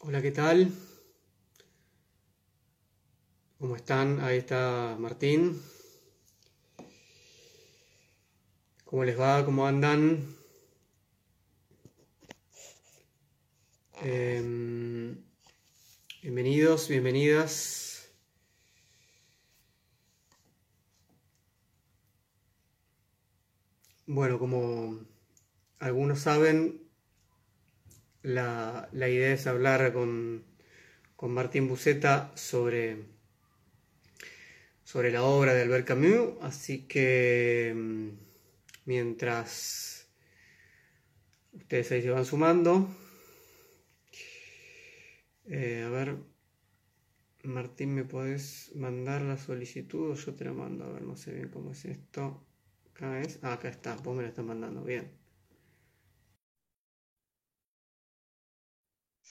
Hola, ¿qué tal? ¿Cómo están? Ahí está Martín. ¿Cómo les va? ¿Cómo andan? Em, bienvenidos, bienvenidas. Bueno, como algunos saben, la, la idea es hablar con, con Martín Buceta sobre, sobre la obra de Albert Camus, así que mm, mientras ustedes ahí se van sumando, eh, a ver, Martín, ¿me podés mandar la solicitud o yo te la mando? A ver, no sé bien cómo es esto. Acá es, ah, acá está, vos me la estás mandando, bien.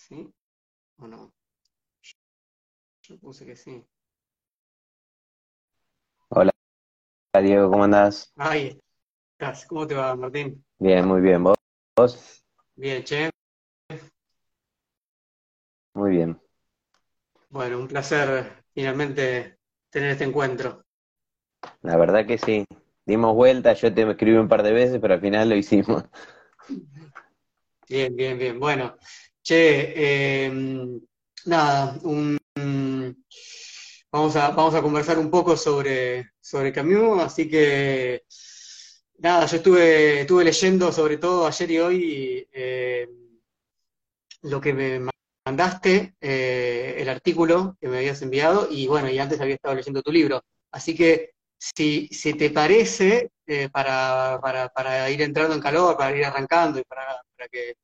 ¿Sí o no? Yo puse que sí. Hola Diego, ¿cómo andás? Ahí estás. ¿Cómo te va, Martín? Bien, muy bien. ¿Vos? ¿Vos? Bien, che. Muy bien. Bueno, un placer finalmente tener este encuentro. La verdad que sí. Dimos vuelta, yo te escribí un par de veces, pero al final lo hicimos. Bien, bien, bien. Bueno, che, eh, nada, vamos a, vamos a conversar un poco sobre, sobre Camus, así que nada, yo estuve, estuve leyendo sobre todo ayer y hoy eh, lo que me mandaste, eh, el artículo que me habías enviado, y bueno, y antes había estado leyendo tu libro. Así que si, si te parece, eh, para, para, para ir entrando en calor, para ir arrancando y para, para que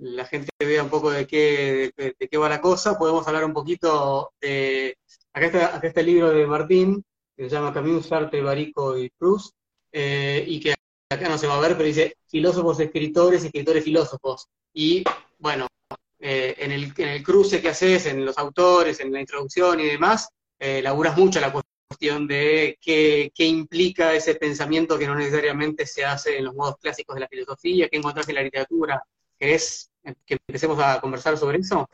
la gente vea un poco de qué, de, qué va la cosa, podemos hablar un poquito de... Acá está, acá está el libro de Martín, que se llama Camus, Sartre, Barico y Proust, eh, y que acá no se va a ver, pero dice filósofos, escritores, escritores, filósofos. Y bueno, eh, en, el, en el cruce que haces, en los autores, en la introducción y demás, eh, laburas mucho la cuestión de qué, qué implica ese pensamiento que no necesariamente se hace en los modos clásicos de la filosofía, qué encontrás en la literatura. ¿Querés que empecemos a conversar sobre eso?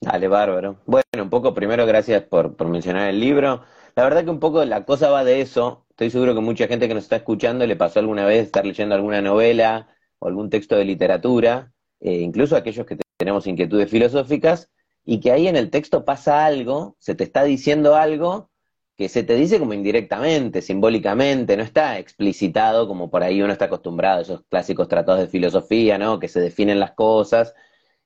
Dale, bárbaro. Bueno, un poco primero gracias por, por mencionar el libro. La verdad que un poco la cosa va de eso. Estoy seguro que mucha gente que nos está escuchando le pasó alguna vez estar leyendo alguna novela o algún texto de literatura, eh, incluso aquellos que tenemos inquietudes filosóficas, y que ahí en el texto pasa algo, se te está diciendo algo que se te dice como indirectamente, simbólicamente, no está explicitado como por ahí uno está acostumbrado, esos clásicos tratados de filosofía, ¿no? Que se definen las cosas.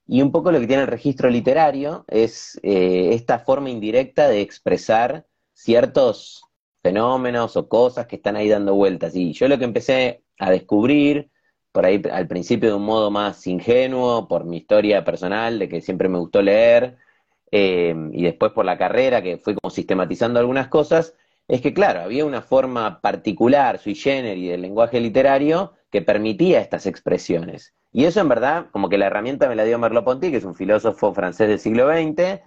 Y un poco lo que tiene el registro literario es eh, esta forma indirecta de expresar ciertos fenómenos o cosas que están ahí dando vueltas. Y yo lo que empecé a descubrir, por ahí al principio de un modo más ingenuo, por mi historia personal, de que siempre me gustó leer, eh, y después por la carrera, que fui como sistematizando algunas cosas, es que claro, había una forma particular, sui generis, del lenguaje literario que permitía estas expresiones. Y eso en verdad, como que la herramienta me la dio Merleau-Ponty, que es un filósofo francés del siglo XX,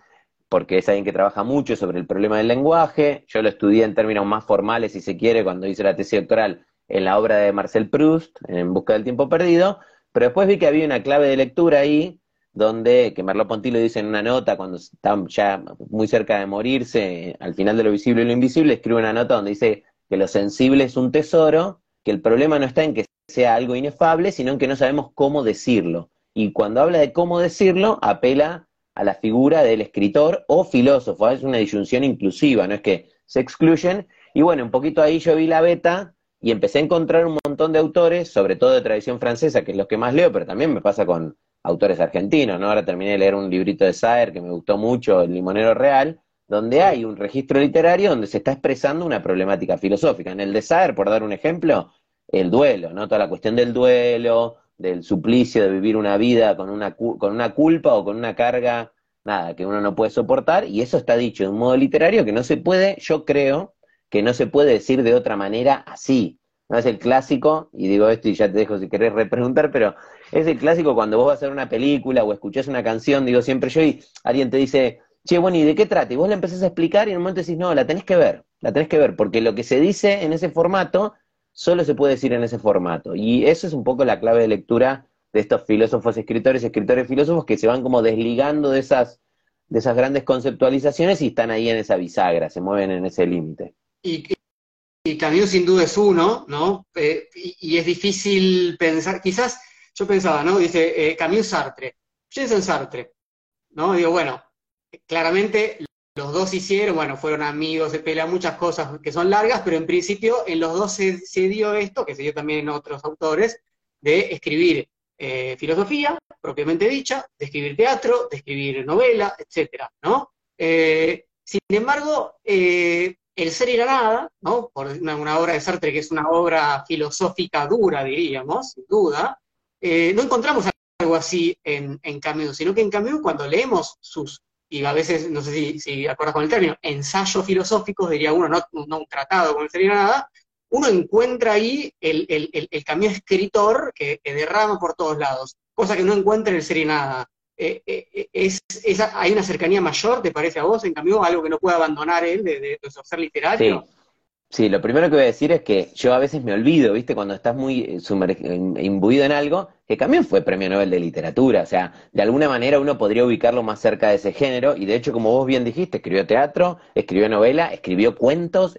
porque es alguien que trabaja mucho sobre el problema del lenguaje. Yo lo estudié en términos más formales, si se quiere, cuando hice la tesis doctoral en la obra de Marcel Proust, En Busca del Tiempo Perdido, pero después vi que había una clave de lectura ahí, donde, que Merleau-Ponty lo dice en una nota, cuando está ya muy cerca de morirse, al final de lo visible y lo invisible, escribe una nota donde dice que lo sensible es un tesoro, que el problema no está en que sea algo inefable, sino en que no sabemos cómo decirlo. Y cuando habla de cómo decirlo, apela a la figura del escritor o filósofo, es una disyunción inclusiva, no es que se excluyen. Y bueno, un poquito ahí yo vi la beta y empecé a encontrar un montón de autores, sobre todo de tradición francesa, que es lo que más leo, pero también me pasa con autores argentinos, ¿no? Ahora terminé de leer un librito de Saer que me gustó mucho, El Limonero Real, donde hay un registro literario donde se está expresando una problemática filosófica. En el de Saer, por dar un ejemplo, el duelo, ¿no? Toda la cuestión del duelo, del suplicio de vivir una vida con una, con una culpa o con una carga, nada, que uno no puede soportar, y eso está dicho de un modo literario que no se puede, yo creo, que no se puede decir de otra manera así. No es el clásico, y digo esto y ya te dejo si querés repreguntar, pero es el clásico cuando vos vas a hacer una película o escuchás una canción, digo siempre yo, y alguien te dice, che, bueno, ¿y de qué trata? Y vos le empezás a explicar y en un momento decís, no, la tenés que ver, la tenés que ver, porque lo que se dice en ese formato solo se puede decir en ese formato. Y eso es un poco la clave de lectura de estos filósofos, escritores, escritores, filósofos que se van como desligando de esas, de esas grandes conceptualizaciones y están ahí en esa bisagra, se mueven en ese límite. Y, y sin duda es uno, ¿no? Eh, y, es difícil pensar, quizás yo pensaba, ¿no? Dice eh, Camus Sartre, pienso en Sartre, ¿no? Digo, bueno, claramente los dos hicieron, bueno, fueron amigos, se pelean muchas cosas que son largas, pero en principio en los dos se, se dio esto, que se dio también en otros autores, de escribir eh, filosofía, propiamente dicha, de escribir teatro, de escribir novela, etcétera, ¿no? Eh, sin embargo, eh, el ser y la nada, ¿no? Por una, obra de Sartre que es una obra filosófica dura, diríamos, sin duda, no encontramos algo así en, en Camus, sino que en Camus cuando leemos sus, y a veces, no sé si, si acuerdas con el término, ensayos filosóficos, diría uno, no, un tratado con el ser y la nada, uno encuentra ahí el, el, camino escritor que, derrama por todos lados, cosa que no encuentra en el Serenada. Eh, eh, es, ¿Hay una cercanía mayor, te parece a vos, en cambio, algo que no puede abandonar él de, de, ser literario? Lo primero que voy a decir es que yo a veces me olvido, ¿viste? Cuando estás muy eh, imbuido en algo, que también fue premio Nobel de literatura, o sea, de alguna manera uno podría ubicarlo más cerca de ese género, y de hecho, como vos bien dijiste, escribió teatro, escribió novela, escribió cuentos,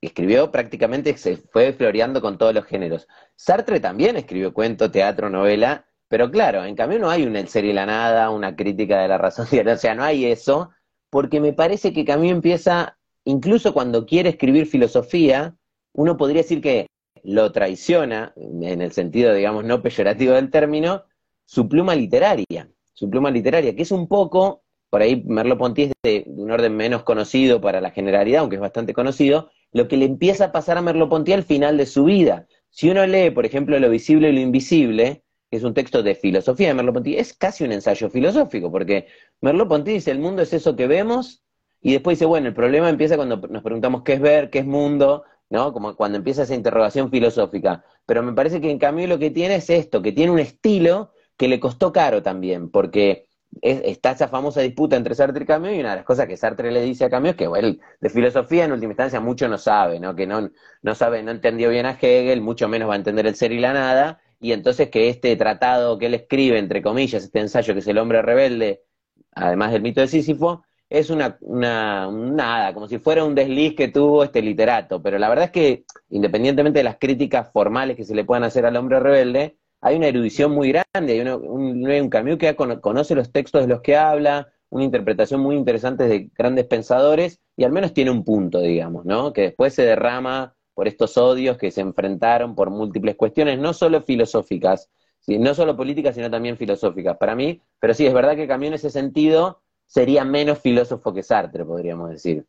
escribió prácticamente, se fue floreando con todos los géneros. Sartre también escribió cuento, teatro, novela, pero claro, en cambio no hay una serie la nada, una crítica de la razón, o sea, no hay eso, porque me parece que Camus empieza, incluso cuando quiere escribir filosofía, uno podría decir que lo traiciona, en el sentido, digamos, no peyorativo del término, su pluma literaria, su pluma literaria, que es un poco, por ahí Merleau-Ponty es de un orden menos conocido para la generalidad, aunque es bastante conocido, lo que le empieza a pasar a Merleau-Ponty al final de su vida. Si uno lee, por ejemplo, Lo visible y lo invisible, que es un texto de filosofía de Merleau-Ponty, es casi un ensayo filosófico, porque Merleau-Ponty dice, el mundo es eso que vemos, y después dice, bueno, el problema empieza cuando nos preguntamos qué es ver, qué es mundo, ¿no? Como cuando empieza esa interrogación filosófica. Pero me parece que en cambio lo que tiene es esto, que tiene un estilo que le costó caro también, porque está esa famosa disputa entre Sartre y Camus, y una de las cosas que Sartre le dice a Camus es que él de filosofía en última instancia mucho no sabe, ¿no? que no, no sabe, no entendió bien a Hegel, mucho menos va a entender el ser y la nada, y entonces que este tratado que él escribe, entre comillas, este ensayo que es El hombre rebelde, además del mito de Sísifo, es una, una, nada, como si fuera un desliz que tuvo este literato, pero la verdad es que, independientemente de las críticas formales que se le puedan hacer al hombre rebelde, hay una erudición muy grande, hay un, que conoce los textos de los que habla, una interpretación muy interesante de grandes pensadores, y al menos tiene un punto, digamos, ¿no? Que después se derrama por estos odios que se enfrentaron por múltiples cuestiones, no solo filosóficas, no solo políticas, sino también filosóficas, para mí, pero sí, es verdad que Camus en ese sentido sería menos filósofo que Sartre, podríamos decir.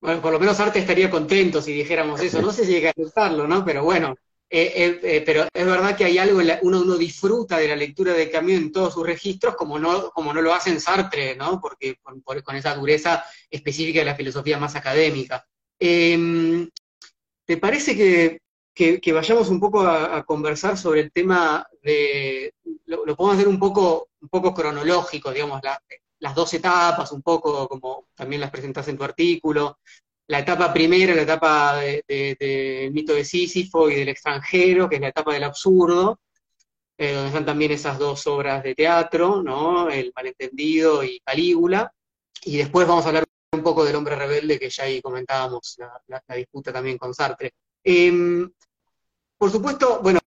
Bueno, por lo menos Sartre estaría contento si dijéramos eso, no sé si llega a aceptarlo, ¿no? Pero bueno, eh, eh, eh, pero es verdad que hay algo, uno, uno disfruta de la lectura de Camus en todos sus registros, como no, como no lo hace en Sartre, ¿no? Porque con, esa dureza específica de la filosofía más académica. Em, ¿Te parece que, vayamos un poco a, conversar sobre el tema de, lo, podemos hacer un poco, un poco cronológico, digamos, las dos etapas, un poco como también las presentas en tu artículo, la etapa primera, la etapa del mito de Sísifo y del extranjero, que es la etapa del absurdo, eh, donde están también esas dos obras de teatro, ¿no? El malentendido y Calígula. Y después vamos a hablar un poco del hombre rebelde, que ya ahí comentábamos la, disputa también con Sartre. Em, por supuesto, bueno,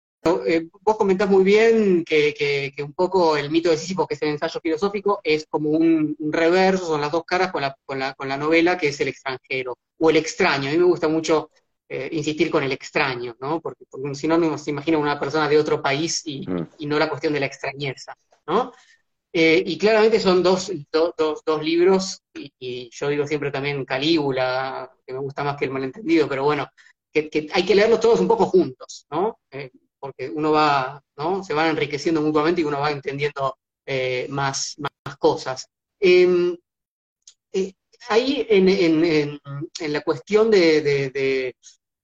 eh, vos comentás muy bien que, un poco el mito de Sísifo, que es el ensayo filosófico, es como un, reverso, son las dos caras con la, con, la, con la, novela, que es el extranjero, o el extraño. A mí me gusta mucho eh, insistir con el extraño, ¿no? Porque, si no, no se imagina una persona de otro país y, mm. no la cuestión de la extrañeza, ¿no? Eh, y claramente son dos, dos libros, y, yo digo siempre también Calígula, que me gusta más que el malentendido, pero bueno, que, hay que leerlos todos un poco juntos, ¿no? Porque uno va, ¿no? Se van enriqueciendo mutuamente y uno va entendiendo eh, más, más, cosas. Em, eh, ahí en, en, en, la cuestión de, de,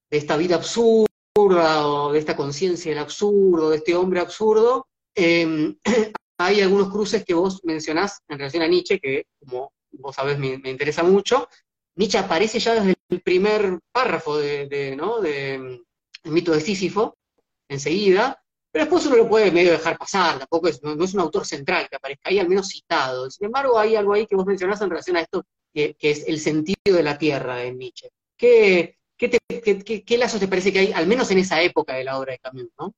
esta vida absurda o de esta conciencia del absurdo, de este hombre absurdo, em, hay algunos cruces que vos mencionás en relación a Nietzsche, que como vos sabés me, me interesa mucho. Nietzsche aparece ya desde el primer párrafo de, ¿no? de, el mito de Sísifo, enseguida, pero después uno lo puede medio dejar pasar, tampoco es, no, es un autor central que aparezca ahí, al menos citado. Sin embargo, hay algo ahí que vos mencionás en relación a esto, que, es el sentido de la tierra en Nietzsche. ¿Qué, qué, lazos te parece que hay, al menos en esa época de la obra de Camus, no?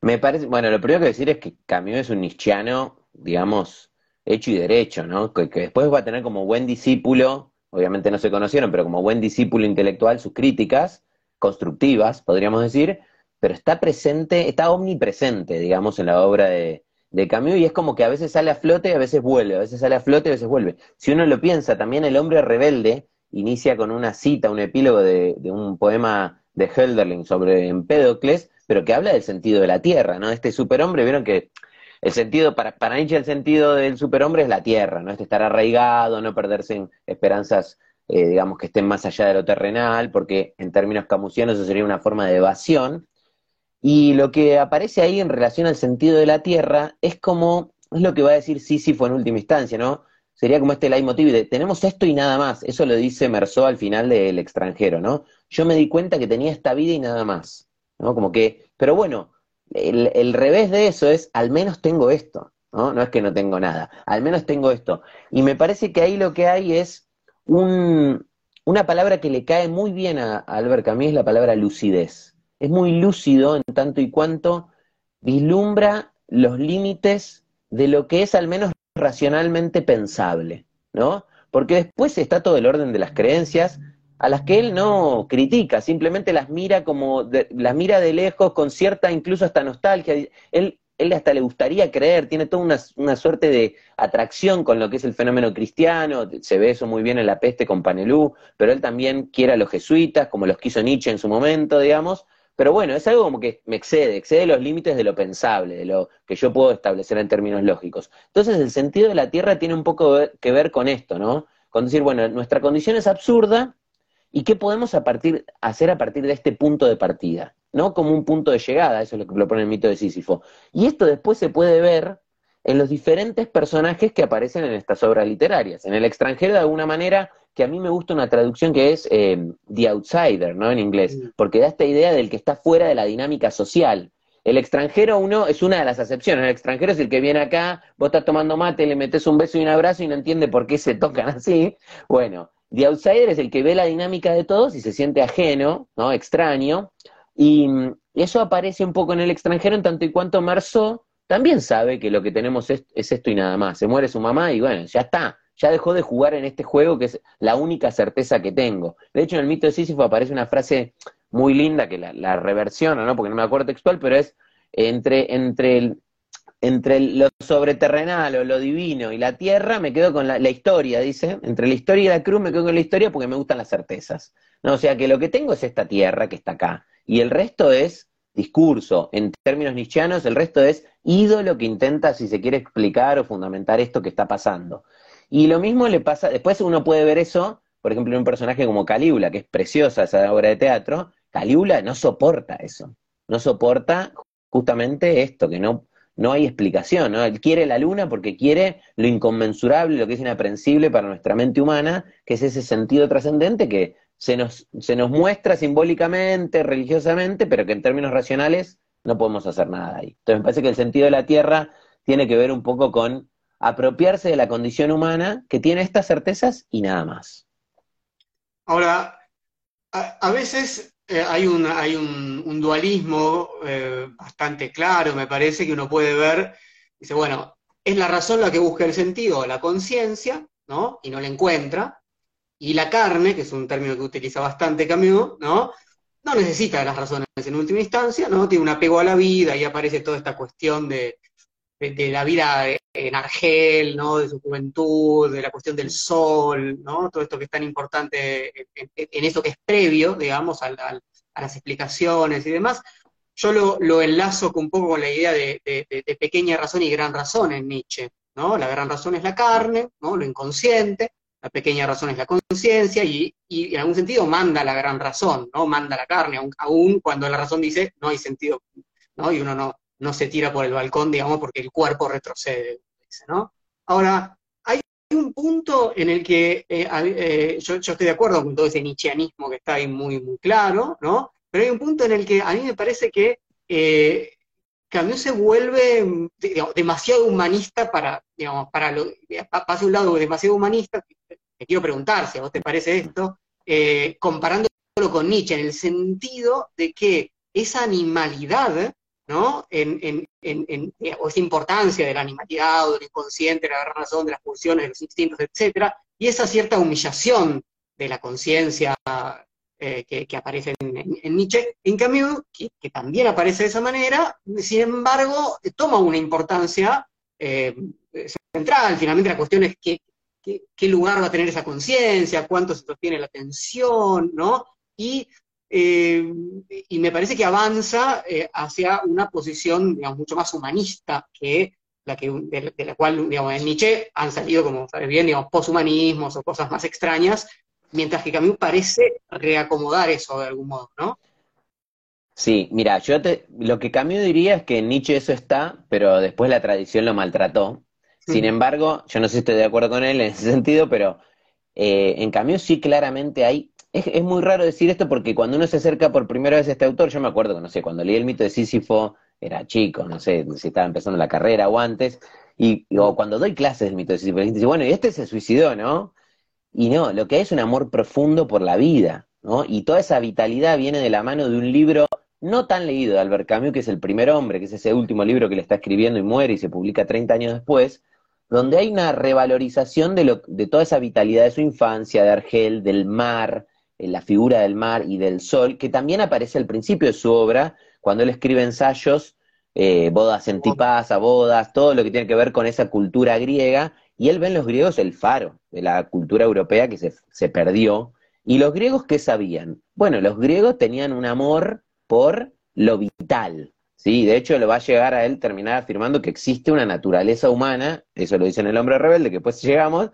Me parece, bueno, lo primero que decir es que Camus es un nietzscheano, digamos, hecho y derecho, ¿no? Que, después va a tener como buen discípulo, obviamente no se conocieron, pero como buen discípulo intelectual sus críticas constructivas, podríamos decir, pero está presente, está omnipresente, digamos, en la obra de, Camus, y es como que a veces sale a flote y a veces vuelve, a veces sale a flote y a veces vuelve. Si uno lo piensa, también el hombre rebelde inicia con una cita, un epílogo de, un poema de Hölderlin sobre Empédocles, pero que habla del sentido de la tierra, ¿no? Este superhombre, vieron que el sentido, para, para Nietzsche el sentido del superhombre es la tierra, ¿no? Este estar arraigado, no perderse en esperanzas, eh, digamos, que estén más allá de lo terrenal, porque en términos camusianos eso sería una forma de evasión, y lo que aparece ahí en relación al sentido de la Tierra es como, es lo que va a decir Sísifo en última instancia, ¿no? Sería como este leitmotiv de, tenemos esto y nada más. Eso lo dice Merceau al final del extranjero, ¿no? Yo me di cuenta que tenía esta vida y nada más, ¿no? Como que, pero bueno, el, el revés de eso es, al menos tengo esto, ¿no? No es que no tengo nada, al menos tengo esto. Y me parece que ahí lo que hay es un, una palabra que le cae muy bien a, a Albert Camus, la palabra lucidez es muy lúcido en tanto y cuanto vislumbra los límites de lo que es al menos racionalmente pensable, ¿no? Porque después está todo el orden de las creencias a las que él no critica, simplemente las mira como las mira de lejos con cierta incluso hasta nostalgia. Él, él hasta le gustaría creer, tiene toda una, una, suerte de atracción con lo que es el fenómeno cristiano, se ve eso muy bien en la peste con Panelú, pero él también quiere a los jesuitas, como los quiso Nietzsche en su momento, digamos, pero bueno, es algo como que me excede, excede los límites de lo pensable, de lo que yo puedo establecer en términos lógicos. Entonces el sentido de la Tierra tiene un poco que ver con esto, ¿no? Con decir, bueno, nuestra condición es absurda y qué podemos hacer a partir de este punto de partida, ¿no? Como un punto de llegada, eso es lo que propone el mito de Sísifo. Y esto después se puede ver en los diferentes personajes que aparecen en estas obras literarias. En el extranjero, de alguna manera, que a mí me gusta una traducción que es eh, The Outsider, ¿no? En inglés, porque da esta idea del que está fuera de la dinámica social. El extranjero, uno, es una de las acepciones. El extranjero es el que viene acá, vos estás tomando mate, le metes un beso y un abrazo y no entiende por qué se tocan así. Bueno, The Outsider es el que ve la dinámica de todos y se siente ajeno, ¿no? Extraño. Y, eso aparece un poco en el extranjero en tanto y cuanto Marceau también sabe que lo que tenemos es esto y nada más. Se muere su mamá y bueno, ya está ya dejó de jugar en este juego que es la única certeza que tengo. De hecho, en el mito de Sísifo aparece una frase muy linda que la, la reversiona, ¿no? Porque no me acuerdo textual, pero es entre, entre, el, entre lo sobreterrenal o lo divino y la tierra, me quedo con la, historia, dice. Entre la historia y la cruz me quedo con la historia porque me gustan las certezas. ¿no? O sea que lo que tengo es esta tierra que está acá. Y el resto es discurso. En términos nietzscheanos, el resto es ídolo que intenta, si se quiere, explicar o fundamentar esto que está pasando. Y lo mismo le pasa, después uno puede ver eso, por ejemplo, en un personaje como Calígula, que es preciosa esa obra de teatro, Calígula no soporta eso, no soporta justamente esto, que no, no hay explicación, ¿no? Él quiere la luna porque quiere lo inconmensurable, lo que es inaprensible para nuestra mente humana, que es ese sentido trascendente que se nos, se nos muestra simbólicamente, religiosamente, pero que en términos racionales no podemos hacer nada ahí. Entonces me parece que el sentido de la Tierra tiene que ver un poco con apropiarse de la condición humana que tiene estas certezas y nada más. Ahora, a, veces eh, hay, hay un, dualismo eh, bastante claro, me parece, que uno puede ver, dice, bueno, es la razón la que busca el sentido, la conciencia, ¿no? Y no la encuentra, y la carne, que es un término que utiliza bastante Camus, ¿no? No necesita las razones en última instancia, ¿no? Tiene un apego a la vida y aparece toda esta cuestión de, de, la vida en Argel, ¿no? De su juventud, de la cuestión del sol, ¿no? Todo esto que es tan importante en, eso que es previo, digamos, a las explicaciones y demás. Yo lo, enlazo un poco con la idea de, pequeña razón y gran razón en Nietzsche, ¿no? La gran razón es la carne, ¿no? Lo inconsciente, la pequeña razón es la conciencia y, en algún sentido manda la gran razón, ¿no? Manda la carne, aún, cuando la razón dice no hay sentido, ¿no? Y uno no, no se tira por el balcón, digamos, porque el cuerpo retrocede, ¿no? Ahora, hay un punto en el que eh, eh, yo, estoy de acuerdo con todo ese nietzscheanismo que está ahí muy, muy claro, ¿no? Pero hay un punto en el que a mí me parece que eh, Camus se vuelve demasiado humanista para, digamos, para lo, pasa un lado demasiado humanista, te quiero preguntar si a vos te parece esto, eh, comparándolo con Nietzsche, en el sentido de que esa animalidad, ¿no? En, o esa importancia de la animalidad, del inconsciente, de la razón, de las pulsiones, de los instintos, etcétera, y esa cierta humillación de la conciencia eh, que, aparece en, Nietzsche, en cambio, que, también aparece de esa manera, sin embargo, toma una importancia eh, central. Finalmente la cuestión es qué, qué, lugar va a tener esa conciencia, cuánto se sostiene la atención, ¿no? Y, eh, y me parece que avanza hacia una posición, digamos, mucho más humanista que la que, de, la cual, digamos, en Nietzsche han salido, como sabes bien, digamos, poshumanismos o cosas más extrañas, mientras que Camus parece reacomodar eso de algún modo, ¿no? Sí, mira, yo te, lo que Camus diría es que en Nietzsche eso está, pero después la tradición lo maltrató. Sin embargo, yo no sé si estoy de acuerdo con él en ese sentido, pero eh, en Camus sí claramente hay... Es, es, muy raro decir esto porque cuando uno se acerca por primera vez a este autor, yo me acuerdo que, no sé, cuando leí el mito de Sísifo, era chico, no sé si estaba empezando la carrera o antes, y o cuando doy clases del mito de Sísifo, dice, bueno, y este se suicidó, ¿no? Y no, lo que hay es un amor profundo por la vida, ¿no? Y toda esa vitalidad viene de la mano de un libro no tan leído de Albert Camus, que es El primer hombre, que es ese último libro que le está escribiendo y muere y se publica 30 años después, donde hay una revalorización de, lo, de toda esa vitalidad de su infancia, de Argel, del mar, la figura del mar y del sol, que también aparece al principio de su obra, cuando él escribe ensayos, eh, bodas en Tipasa, bodas, todo lo que tiene que ver con esa cultura griega, y él ve en los griegos el faro de la cultura europea que se, perdió. ¿Y los griegos qué sabían? Bueno, los griegos tenían un amor por lo vital, ¿sí? De hecho, lo va a llegar a él terminar afirmando que existe una naturaleza humana, eso lo dice en El hombre rebelde, que después llegamos,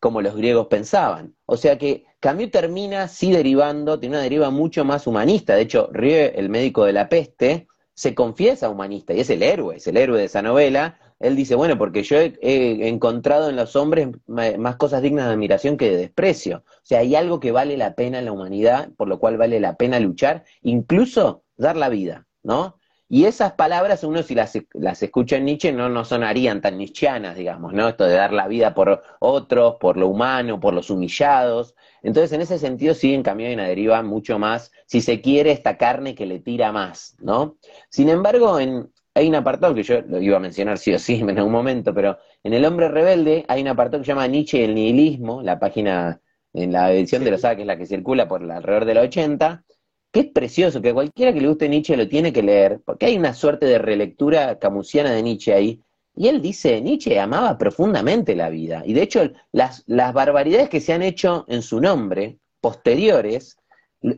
como los griegos pensaban. O sea que Camus termina sí derivando, tiene una deriva mucho más humanista. De hecho, Rie, el médico de la peste, se confiesa humanista y es el héroe, es el héroe de esa novela, él dice, bueno, porque yo he, encontrado en los hombres más cosas dignas de admiración que de desprecio. O sea, hay algo que vale la pena en la humanidad, por lo cual vale la pena luchar, incluso dar la vida, ¿no? Y esas palabras, uno si las, las escucha en Nietzsche, no, no sonarían tan nietzscheanas, digamos, ¿no? Esto de dar la vida por otros, por lo humano, por los humillados. Entonces, en ese sentido, sí, en cambio, hay una deriva mucho más, si se quiere, esta carne que le tira más, ¿no? Sin embargo, en, hay un apartado que yo lo iba a mencionar sí o sí en algún momento, pero en El Hombre Rebelde hay un apartado que se llama Nietzsche y el nihilismo, la página en la edición de los que es la que circula por alrededor de la 80, que es precioso, que cualquiera que le guste Nietzsche lo tiene que leer, porque hay una suerte de relectura camusiana de Nietzsche ahí, y él dice, Nietzsche amaba profundamente la vida, y de hecho las, las barbaridades que se han hecho en su nombre, posteriores,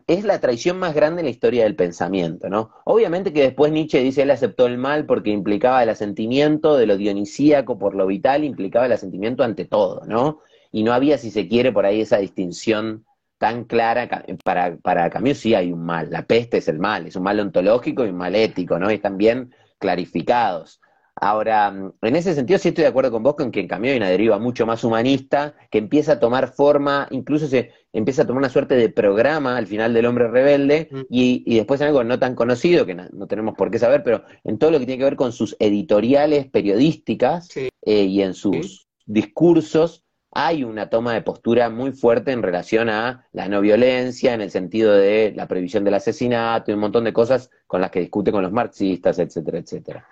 es la traición más grande en la historia del pensamiento, ¿no? Obviamente que después Nietzsche dice él aceptó el mal porque implicaba el asentimiento de lo dionisíaco por lo vital, implicaba el asentimiento ante todo, ¿no? Y no había, si se quiere, por ahí esa distinción tan clara. Para, para Camus sí hay un mal, la peste es el mal, es un mal ontológico y un mal ético, ¿no? Y están bien clarificados. Ahora, mm, en ese sentido sí estoy de acuerdo con vos con que en cambio hay una deriva mucho más humanista, que empieza a tomar forma, incluso se empieza a tomar una suerte de programa al final del hombre rebelde, mm. y, y, después algo no tan conocido, que no, tenemos por qué saber, pero en todo lo que tiene que ver con sus editoriales periodísticas eh, y en sus discursos, hay una toma de postura muy fuerte en relación a la no violencia, en el sentido de la previsión del asesinato y un montón de cosas con las que discute con los marxistas, etcétera, etcétera.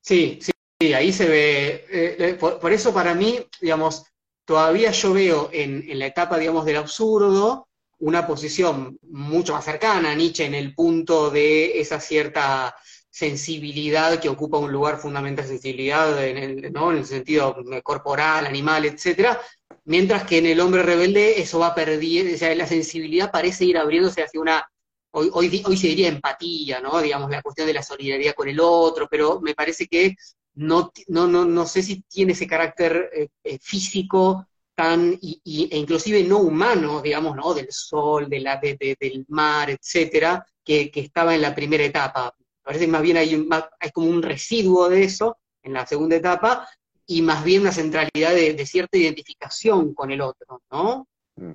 Sí, sí, ahí se ve. Eh, eh, por, eso para mí, digamos, todavía yo veo en, la etapa, digamos, del absurdo una posición mucho más cercana a Nietzsche en el punto de esa cierta sensibilidad que ocupa un lugar fundamental, sensibilidad en el, ¿no? en el sentido corporal, animal, etcétera, mientras que en el hombre rebelde eso va perdiendo, o sea, la sensibilidad parece ir abriéndose hacia una hoy, hoy, se diría empatía, ¿no? Digamos, la cuestión de la solidaridad con el otro, pero me parece que no, no, no, no sé si tiene ese carácter eh, eh, físico tan, y, e inclusive no humano, digamos, ¿no? Del sol, de la, del mar, etcétera, que, estaba en la primera etapa. Parece que más bien hay, hay como un residuo de eso en la segunda etapa, y más bien una centralidad de, cierta identificación con el otro, ¿no? Mm.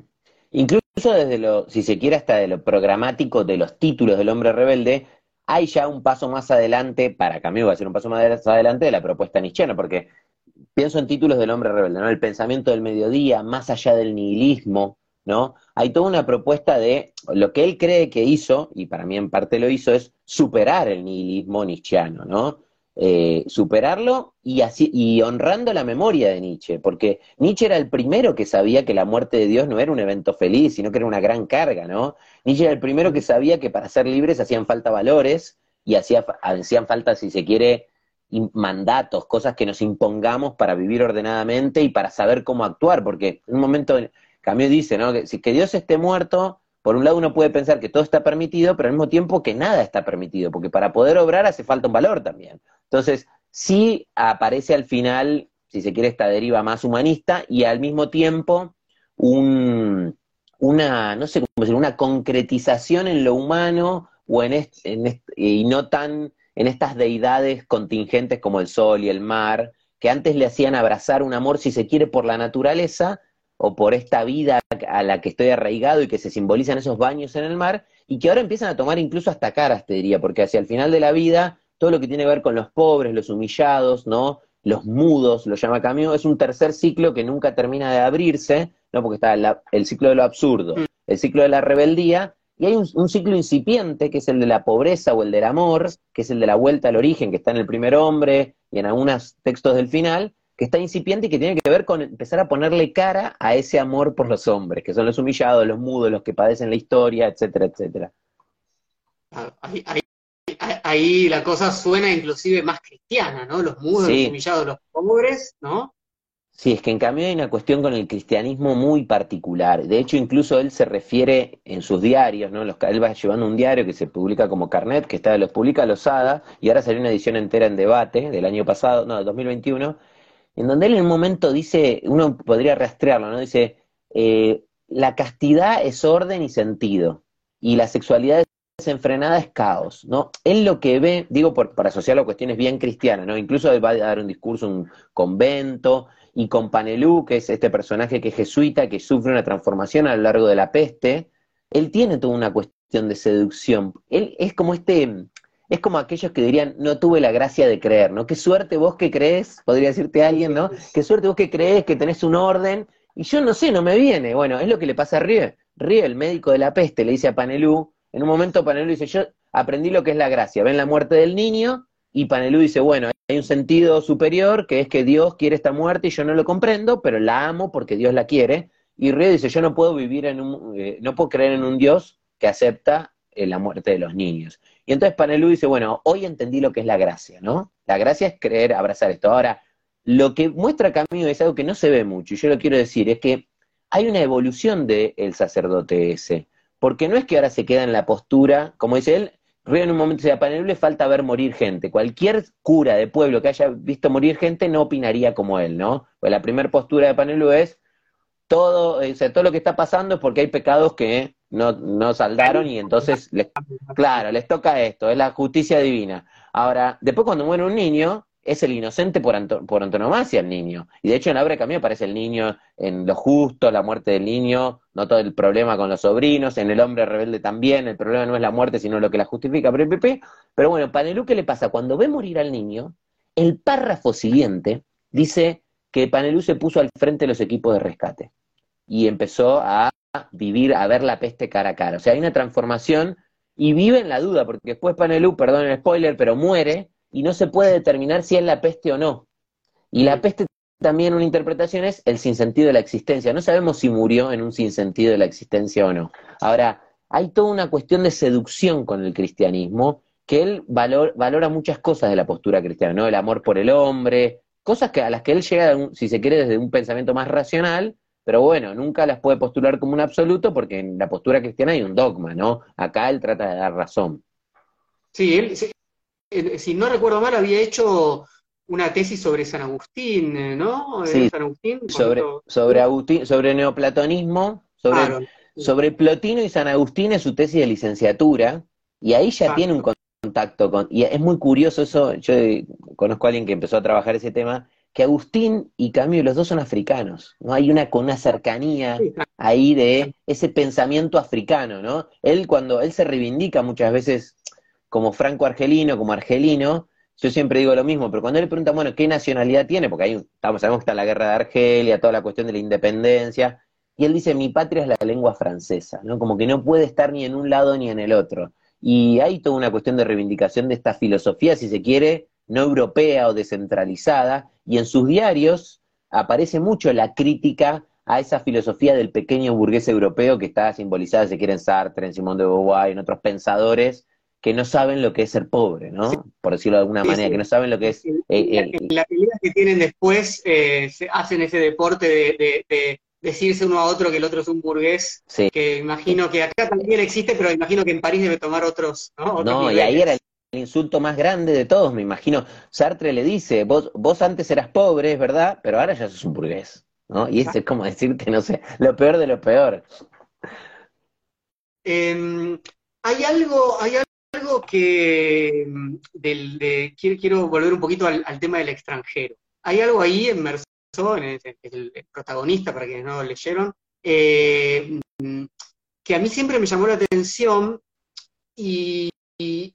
Incluso desde lo, si se quiere, hasta de lo programático de los títulos del hombre rebelde, hay ya un paso más adelante, para Camus va a ser un paso más adelante de la propuesta nietzscheana, porque pienso en títulos del hombre rebelde, ¿no? El pensamiento del mediodía, más allá del nihilismo, ¿no? Hay toda una propuesta de lo que él cree que hizo, y para mí en parte lo hizo, es superar el nihilismo nietzscheano, ¿no? Eh, superarlo y, así, y honrando la memoria de Nietzsche, porque Nietzsche era el primero que sabía que la muerte de Dios no era un evento feliz, sino que era una gran carga, ¿no? Nietzsche era el primero que sabía que para ser libres hacían falta valores y hacía, hacían falta, si se quiere, mandatos, cosas que nos impongamos para vivir ordenadamente y para saber cómo actuar, porque en un momento Camus dice, ¿no? Que si que Dios esté muerto, por un lado uno puede pensar que todo está permitido, pero al mismo tiempo que nada está permitido, porque para poder obrar hace falta un valor también. Entonces, sí aparece al final, si se quiere, esta deriva más humanista y al mismo tiempo un, una, no sé cómo decir, una concretización en lo humano o en, en y no tan en estas deidades contingentes como el sol y el mar, que antes le hacían abrazar un amor, si se quiere, por la naturaleza, o por esta vida a la que estoy arraigado y que se simbolizan esos baños en el mar, y que ahora empiezan a tomar incluso hasta caras, te diría, porque hacia el final de la vida, todo lo que tiene que ver con los pobres, los humillados, ¿no? Los mudos, lo llama Camus, es un tercer ciclo que nunca termina de abrirse, ¿no? Porque está el ciclo de lo absurdo, el ciclo de la rebeldía, y hay un, ciclo incipiente, que es el de la pobreza o el del amor, que es el de la vuelta al origen, que está en el primer hombre y en algunos textos del final, que está incipiente y que tiene que ver con empezar a ponerle cara a ese amor por los hombres, que son los humillados, los mudos, los que padecen la historia, etcétera, etcétera. Ah, ahí, la cosa suena inclusive más cristiana, ¿no? Los mudos, los humillados, los pobres, ¿no? Sí, es que en cambio hay una cuestión con el cristianismo muy particular. De hecho, incluso él se refiere en sus diarios, ¿no? Los, él va llevando un diario que se publica como Carnet, que está, los publica Losada, y ahora salió una edición entera en debate del año pasado, no, del 2021, en donde él en un momento dice, uno podría rastrearlo, ¿no? Dice, eh, la castidad es orden y sentido, y la sexualidad desenfrenada es caos, ¿no? Él lo que ve, digo para asociarlo a cuestiones bien cristianas, ¿no? Incluso va a dar un discurso en un convento, y con Panelú, que es este personaje que es jesuita, que sufre una transformación a lo largo de la peste, él tiene toda una cuestión de seducción. Él es como este, es como aquellos que dirían, no tuve la gracia de creer, ¿no? Qué suerte vos que crees, podría decirte alguien, ¿no? Qué suerte vos que crees que tenés un orden, y yo no sé, no me viene. Bueno, es lo que le pasa a Rie. Rie, el médico de la peste, le dice a Panelú, en un momento Panelú dice, yo aprendí lo que es la gracia, ven la muerte del niño, y Panelú dice, bueno, hay un sentido superior, que es que Dios quiere esta muerte y yo no lo comprendo, pero la amo porque Dios la quiere. Y Rie dice, yo no puedo vivir en un, eh, no puedo creer en un Dios que acepta eh, la muerte de los niños. Y entonces Panelú dice, bueno, hoy entendí lo que es la gracia, ¿no? La gracia es creer, abrazar esto. Ahora, lo que muestra Camilo es algo que no se ve mucho, y yo lo quiero decir, es que hay una evolución del sacerdote ese, porque no es que ahora se queda en la postura, como dice él, Río en un momento dice, a Panelú le falta ver morir gente. Cualquier cura de pueblo que haya visto morir gente no opinaría como él, ¿no? Pues la primera postura de Panelú es, todo, o todo lo que está pasando es porque hay pecados que no, no saldaron y entonces, les, claro, les toca esto, es la justicia divina. Ahora, después cuando muere un niño, es el inocente por, por antonomasia el niño. Y de hecho en la obra de aparece el niño en lo justo, la muerte del niño, no todo el problema con los sobrinos, en el hombre rebelde también, el problema no es la muerte, sino lo que la justifica. Pero, pero bueno, Panelú, ¿qué le pasa? Cuando ve morir al niño, el párrafo siguiente dice que Panelú se puso al frente de los equipos de rescate y empezó a vivir, a ver la peste cara a cara. O sea, hay una transformación y vive en la duda, porque después Panelú, perdón el spoiler, pero muere y no se puede determinar si es la peste o no. Y la peste también una interpretación es el sinsentido de la existencia. No sabemos si murió en un sinsentido de la existencia o no. Ahora, hay toda una cuestión de seducción con el cristianismo, que él valora muchas cosas de la postura cristiana, ¿no? El amor por el hombre, cosas que, a las que él llega, si se quiere, desde un pensamiento más racional, pero bueno, nunca las puede postular como un absoluto porque en la postura cristiana hay un dogma, ¿no? Acá él trata de dar razón. Sí, él, eh, si no recuerdo mal, había hecho una tesis sobre San Agustín, eh, ¿no? Eh, sí, San Agustín, sobre, sobre, Agustín, sobre neoplatonismo, sobre, sobre Plotino y San Agustín es su tesis de licenciatura, y ahí ya tiene un contacto con, y es muy curioso eso, yo conozco a alguien que empezó a trabajar ese tema, que Agustín y Camus, los dos son africanos, ¿no? Hay una con una cercanía ahí de ese pensamiento africano, ¿no? Él cuando él se reivindica muchas veces como franco-argelino, como argelino, yo siempre digo lo mismo, pero cuando él le pregunta, bueno, ¿qué nacionalidad tiene? Porque ahí estamos, sabemos que está la guerra de Argelia, toda la cuestión de la independencia, y él dice, mi patria es la lengua francesa, ¿no? Como que no puede estar ni en un lado ni en el otro. Y hay toda una cuestión de reivindicación de esta filosofía, si se quiere, no europea o descentralizada, y en sus diarios aparece mucho la crítica a esa filosofía del pequeño burgués europeo que está simbolizada, si quiere, en Sartre, en Simón de Beauvoir, en otros pensadores que no saben lo que es ser pobre, ¿no? Por decirlo de alguna manera, que no saben lo que es... Eh, eh, la pelea que tienen después eh, hacen ese deporte de, decirse uno a otro que el otro es un burgués, que imagino que acá también existe, pero imagino que en París debe tomar otros, ¿no? no, y ahí era el insulto más grande de todos, me imagino. Sartre le dice, vos, vos antes eras pobre, es verdad, pero ahora ya sos un burgués, ¿no? Y ese es como decirte, no sé, lo peor de lo peor. Em, hay algo, hay algo que del, quiero, volver un poquito al, tema del extranjero. Hay algo ahí en Mercedes, el, protagonista, para quienes no lo leyeron, eh, que a mí siempre me llamó la atención y,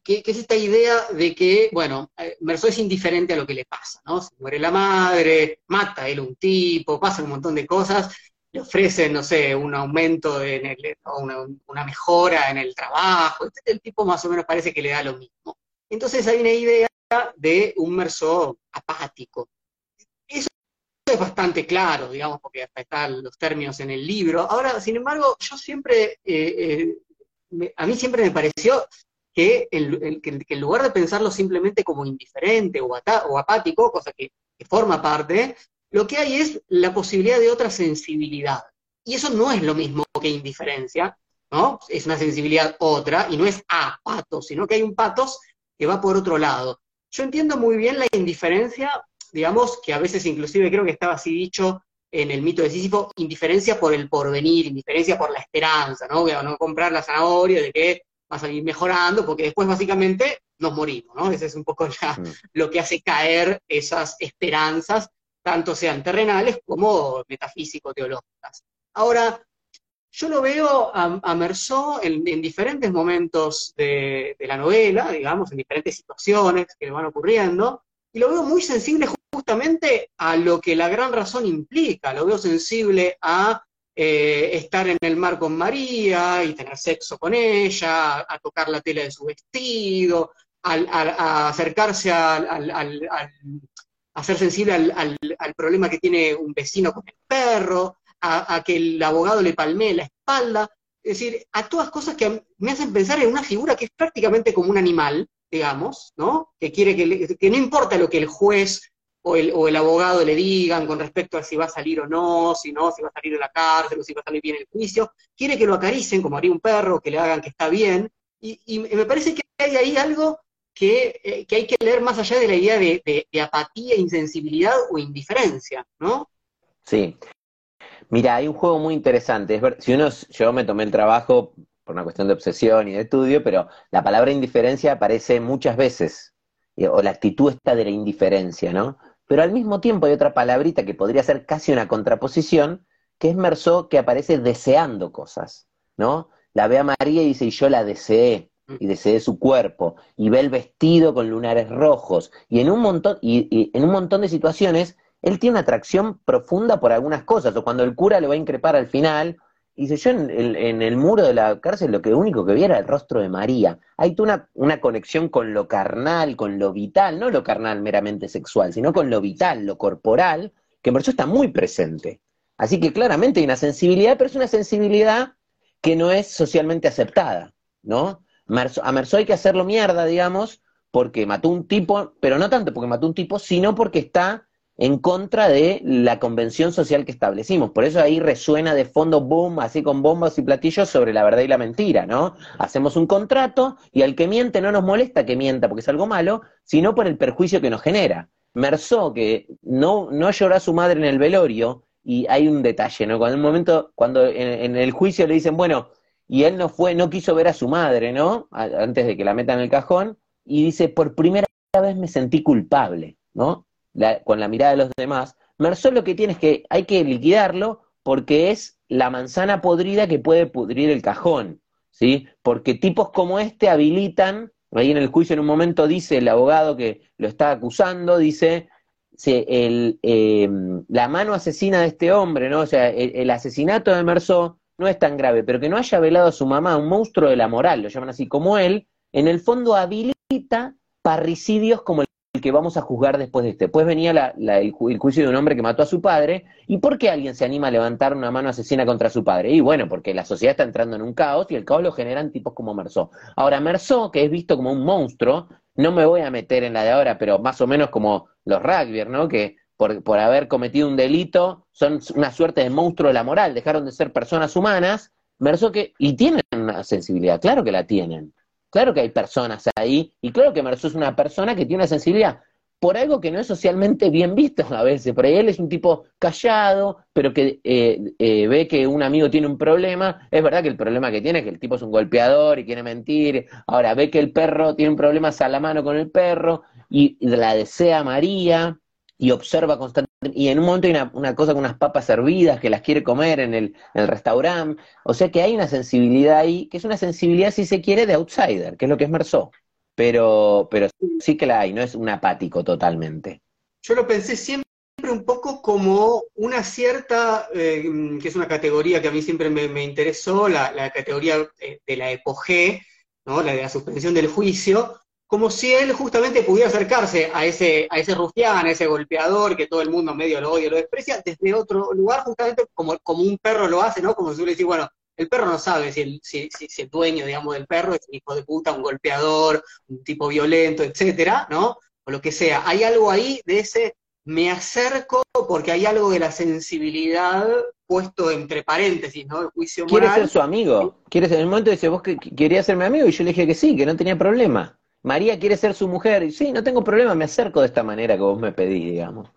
que, es esta idea de que, bueno, eh, Mercedes es indiferente a lo que le pasa, ¿no? Se muere la madre, mata él un tipo, pasa un montón de cosas, le ofrecen, no sé, un aumento, en el, o una, mejora en el trabajo, el tipo más o menos parece que le da lo mismo. Entonces hay una idea de un merso apático. Eso es bastante claro, digamos, porque hasta están los términos en el libro. Ahora, sin embargo, yo siempre, eh, eh, a mí siempre me pareció que, el, que, en lugar de pensarlo simplemente como indiferente o, o apático, cosa que, que forma parte, lo que hay es la posibilidad de otra sensibilidad. Y eso no es lo mismo que indiferencia, ¿no? Es una sensibilidad otra, y no es a patos, sino que hay un patos que va por otro lado. Yo entiendo muy bien la indiferencia, digamos, que a veces inclusive creo que estaba así dicho en el mito de Sísifo, indiferencia por el porvenir, indiferencia por la esperanza, ¿no? no comprar la zanahoria de que va a salir mejorando, porque después básicamente nos morimos, ¿no? Ese es un poco ya mm. lo que hace caer esas esperanzas tanto sean terrenales como metafísico-teológicas. Ahora, yo lo veo a, a en, diferentes momentos de, la novela, digamos, en diferentes situaciones que le van ocurriendo, y lo veo muy sensible justamente a lo que la gran razón implica, lo veo sensible a eh, estar en el mar con María y tener sexo con ella, a, tocar la tela de su vestido, a, acercarse a ser sensible al, problema que tiene un vecino con el perro, a, que el abogado le palmee la espalda, es decir, a todas cosas que me hacen pensar en una figura que es prácticamente como un animal, digamos, ¿no? Que quiere que, que no importa lo que el juez o el, o el, abogado le digan con respecto a si va a salir o no, si no, si va a salir de la cárcel o si va a salir bien el juicio, quiere que lo acaricen como haría un perro, que le hagan que está bien, y, y me parece que hay ahí algo eh, que, hay que leer más allá de la idea de, apatía, insensibilidad o indiferencia, ¿no? Sí. Mira, hay un juego muy interesante. si uno, yo me tomé el trabajo por una cuestión de obsesión y de estudio, pero la palabra indiferencia aparece muchas veces, o la actitud está de la indiferencia, ¿no? Pero al mismo tiempo hay otra palabrita que podría ser casi una contraposición, que es Merceau que aparece deseando cosas, ¿no? La ve a María y dice, y yo la deseé, y deseé su cuerpo, y ve el vestido con lunares rojos, y en un montón, y, en un montón de situaciones, él tiene una atracción profunda por algunas cosas, o cuando el cura le va a increpar al final, dice, yo en el, en muro de la cárcel lo que único que vi era el rostro de María. Hay una, una conexión con lo carnal, con lo vital, no lo carnal meramente sexual, sino con lo vital, lo corporal, que eso está muy presente. Así que claramente hay una sensibilidad, pero es una sensibilidad que no es socialmente aceptada, ¿no? a Merceau hay que hacerlo mierda, digamos, porque mató un tipo, pero no tanto porque mató un tipo, sino porque está en contra de la convención social que establecimos. Por eso ahí resuena de fondo, boom, así con bombas y platillos sobre la verdad y la mentira, ¿no? Hacemos un contrato y al que miente no nos molesta que mienta porque es algo malo, sino por el perjuicio que nos genera. Merceau, que no, no lloró a su madre en el velorio, y hay un detalle, ¿no? Cuando en un momento, cuando en el juicio le dicen, bueno, y él no fue, no quiso ver a su madre, ¿no? antes de que la meta en el cajón, y dice, por primera vez me sentí culpable, ¿no? Con la mirada de los demás. Merceau lo que tiene es que hay que liquidarlo porque es la manzana podrida que puede pudrir el cajón, ¿sí? Porque tipos como este habilitan Ahí en el juicio en un momento dice el abogado que lo está acusando, dice, el, em, la mano asesina de este hombre, ¿no? O sea, el, asesinato de Merceau no es tan grave, pero que no haya velado a su mamá, un monstruo de la moral, lo llaman así, como él, en el fondo habilita parricidios como el que vamos a juzgar después de este. Después venía el, juicio de un hombre que mató a su padre. ¿Y por qué alguien se anima a levantar una mano asesina contra su padre? Y bueno, porque la sociedad está entrando en un caos y el caos lo generan tipos como Merceau. Ahora, Merceau, que es visto como un monstruo, no me voy a meter en la de ahora, pero más o menos como los rugby, ¿no? Que por, por haber cometido un delito son una suerte de monstruo de la moral, dejaron de ser personas humanas. Merceau que, y tienen una sensibilidad, claro que la tienen. Claro que hay personas ahí, y claro que Merceau es una persona que tiene una sensibilidad por algo que no es socialmente bien visto a veces. Por ahí él es un tipo callado, pero que eh, eh, ve que un amigo tiene un problema. Es verdad que el problema que tiene es que el tipo es un golpeador y quiere mentir. Ahora ve que el perro tiene un problema a la mano con el perro y la desea María y observa constantemente, y en un momento hay una, cosa con unas papas hervidas que las quiere comer en el, restaurante, o sea que hay una sensibilidad ahí, que es una sensibilidad, si se quiere, de outsider, que es lo que es Merceau, pero, pero sí que la hay, no es un apático totalmente. Yo lo pensé siempre un poco como una cierta, eh, que es una categoría que a mí siempre me, interesó, la, categoría eh, de la epogé, ¿no? la de la suspensión del juicio, como si él justamente pudiera acercarse a ese, a ese rufián, a ese golpeador que todo el mundo medio lo odia, lo desprecia, desde otro lugar, justamente como, como un perro lo hace, ¿no? Como si uno decir, bueno, el perro no sabe si el, si, si, el dueño, digamos, del perro es un hijo de puta, un golpeador, un tipo violento, etcétera, ¿no? O lo que sea. Hay algo ahí de ese me acerco porque hay algo de la sensibilidad puesto entre paréntesis, ¿no? El juicio moral. Quiere ser su amigo. Quiere ser, en el momento dice, vos que querías ser mi amigo, y yo le dije que sí, que no tenía problema. María quiere ser su mujer, y sí, no tengo problema, me acerco de esta manera que vos me pedís, digamos.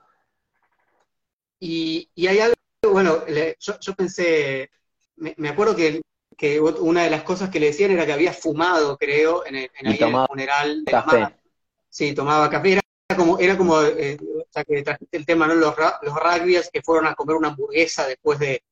Y, hay algo, bueno, yo, pensé, me, acuerdo que, una de las cosas que le decían era que había fumado, creo, en el, funeral de la Sí, tomaba café, era como, era como eh, o sea, que trajiste el tema, ¿no? Los, los que fueron a comer una hamburguesa después de,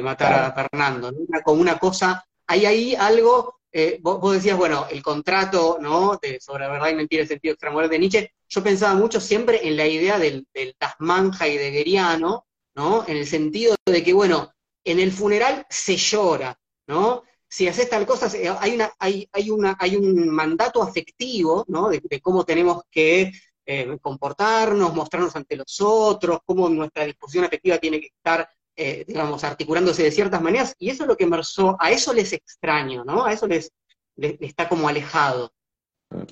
matar a Fernando, ¿no? como una cosa, hay ahí algo eh, vos, decías, bueno, el contrato, ¿no? De, sobre verdad y mentira, el sentido extramoral de Nietzsche, yo pensaba mucho siempre en la idea del, del Tasman heideggeriano, ¿no? En el sentido de que, bueno, en el funeral se llora, ¿no? Si haces tal cosa, hay, una, hay, hay, una, hay un mandato afectivo, ¿no? De, cómo tenemos que eh, comportarnos, mostrarnos ante los otros, cómo nuestra disposición afectiva tiene que estar eh, digamos, articulándose de ciertas maneras, y eso es lo que Merceau, a eso les extraño, ¿no? A eso les, está como alejado.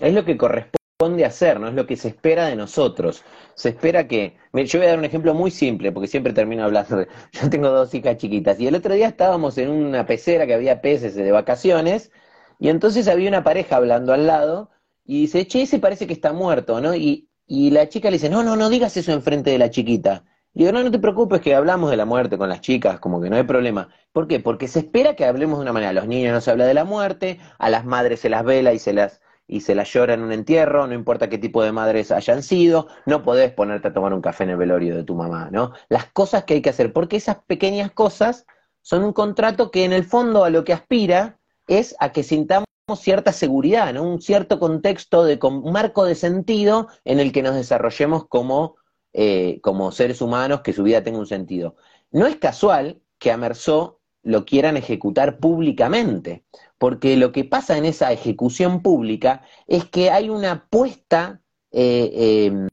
Es lo que corresponde hacer, ¿no? Es lo que se espera de nosotros. Se espera que. Yo voy a dar un ejemplo muy simple, porque siempre termino hablando de. Yo tengo dos hijas chiquitas, y el otro día estábamos en una pecera que había peces de vacaciones, y entonces había una pareja hablando al lado, y dice, che, ese parece que está muerto, ¿no? Y, y la chica le dice, no, no, no digas eso enfrente de la chiquita. Y digo, no, no te preocupes que hablamos de la muerte con las chicas, como que no hay problema. ¿Por qué? Porque se espera que hablemos de una manera. A los niños no se habla de la muerte, a las madres se las vela y se las, y se las llora en un entierro, no importa qué tipo de madres hayan sido, no podés ponerte a tomar un café en el velorio de tu mamá, ¿no? Las cosas que hay que hacer, porque esas pequeñas cosas son un contrato que en el fondo a lo que aspira es a que sintamos cierta seguridad, ¿no? Un cierto contexto de un marco de sentido en el que nos desarrollemos como eh, como seres humanos, que su vida tenga un sentido. No es casual que a Merceau lo quieran ejecutar públicamente, porque lo que pasa en esa ejecución pública es que hay una apuesta eh, em,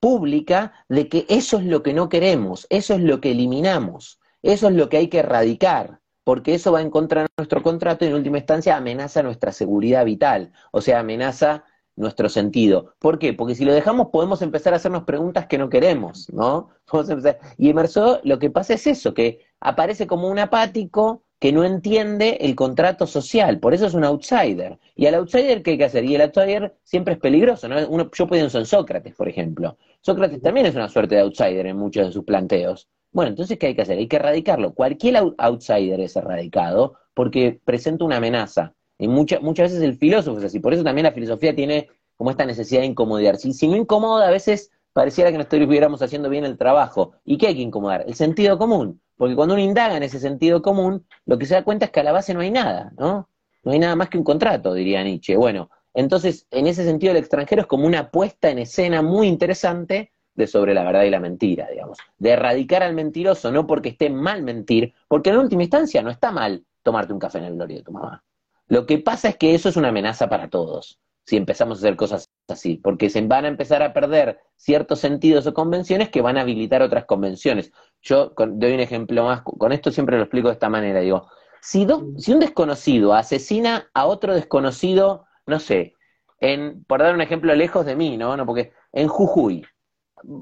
pública de que eso es lo que no queremos, eso es lo que eliminamos, eso es lo que hay que erradicar, porque eso va en contra de nuestro contrato y en última instancia amenaza nuestra seguridad vital, o sea, amenaza nuestro sentido. ¿Por qué? Porque si lo dejamos podemos empezar a hacernos preguntas que no queremos, ¿no? Y Emerson lo que pasa es eso, que aparece como un apático que no entiende el contrato social, por eso es un outsider. Y al outsider, ¿qué hay que hacer? Y el outsider siempre es peligroso, ¿no? Yo pienso en Sócrates, por ejemplo. Sócrates también es una suerte de outsider en muchos de sus planteos. Bueno, entonces, ¿qué hay que hacer? Hay que erradicarlo. Cualquier outsider es erradicado porque presenta una amenaza y muchas veces el filósofo es así, por eso también la filosofía tiene como esta necesidad de incomodar. Si, si no incomoda, a veces pareciera que no estuviéramos haciendo bien el trabajo. ¿Y qué hay que incomodar? El sentido común. Porque cuando uno indaga en ese sentido común, lo que se da cuenta es que a la base no hay nada, ¿no? No hay nada más que un contrato, diría Nietzsche. Bueno, Entonces, en ese sentido, el extranjero es como una puesta en escena muy interesante de sobre la verdad y la mentira, digamos. De erradicar al mentiroso, no porque esté mal mentir, porque en última instancia no está mal tomarte un café en el gloria de tu mamá. Lo que pasa es que eso es una amenaza para todos, si empezamos a hacer cosas así, porque se van a empezar a perder ciertos sentidos o convenciones que van a habilitar otras convenciones. Yo doy un ejemplo más, con esto siempre lo explico de esta manera, digo, si, si un desconocido asesina a otro desconocido, no sé, en, por dar un ejemplo lejos de mí, ¿no? no porque en Jujuy,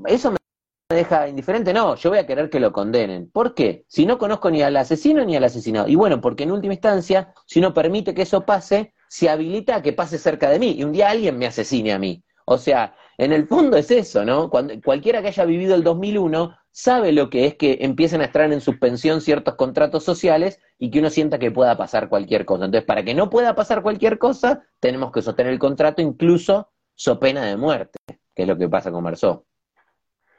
¿Eso me deja indiferente? No, yo voy a querer que lo condenen. ¿Por qué? Si no conozco ni al asesino ni al asesinado. Y bueno, porque en última instancia, si uno permite que eso pase, se habilita a que pase cerca de mí y un día alguien me asesine a mí. O sea, en el fondo es eso, ¿no? Cualquiera que haya vivido el 2001 sabe lo que es que empiecen a extraer en suspensión ciertos contratos sociales y que uno sienta que pueda pasar cualquier cosa. Entonces, para que no pueda pasar cualquier cosa, tenemos que sostener el contrato incluso so pena de muerte, que es lo que pasa con Marceau.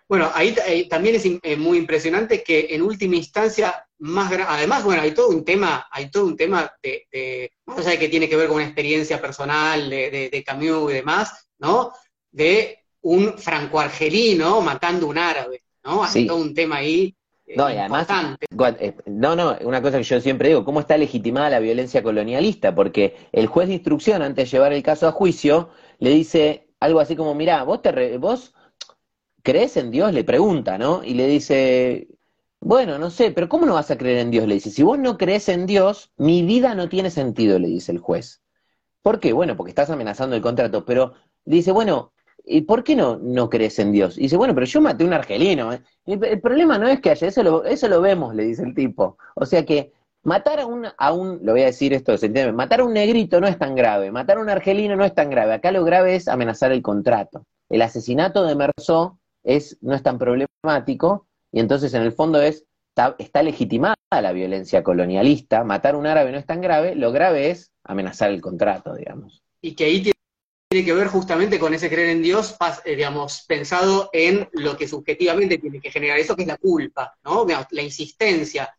Bueno, ahí también es eh, muy impresionante que en última instancia, más además, bueno, hay todo un tema, hay todo un tema de, más allá de que tiene que ver con una experiencia personal de, de, Camus y demás, ¿no? De un franco-argelino matando un árabe, ¿no? Hay todo un tema ahí eh, no, y además, eh, no, no, una cosa que yo siempre digo, ¿cómo está legitimada la violencia colonialista? Porque el juez de instrucción, antes de llevar el caso a juicio, le dice algo así como, mirá, vos, te vos ¿crees en Dios? Le pregunta, ¿no? Y le dice, bueno, no sé, pero ¿cómo no vas a creer en Dios? Le dice, si vos no crees en Dios, mi vida no tiene sentido, le dice el juez. ¿Por qué? Bueno, porque estás amenazando el contrato, pero dice, bueno, ¿y por qué no, no crees en Dios? Y dice, bueno, pero yo maté a un argelino. ¿eh? El, problema no es que haya, eso lo, eso lo vemos, le dice el tipo. O sea que matar a un, a un, lo voy a decir esto. Matar a un negrito no es tan grave, matar a un argelino no es tan grave. Acá lo grave es amenazar el contrato. El asesinato de Merceau es, no es tan problemático, y entonces en el fondo es, está, legitimada la violencia colonialista, matar a un árabe no es tan grave, lo grave es amenazar el contrato, digamos. Y que ahí tiene que ver justamente con ese creer en Dios, eh, digamos, pensado en lo que subjetivamente tiene que generar eso, que es la culpa, ¿no? La insistencia,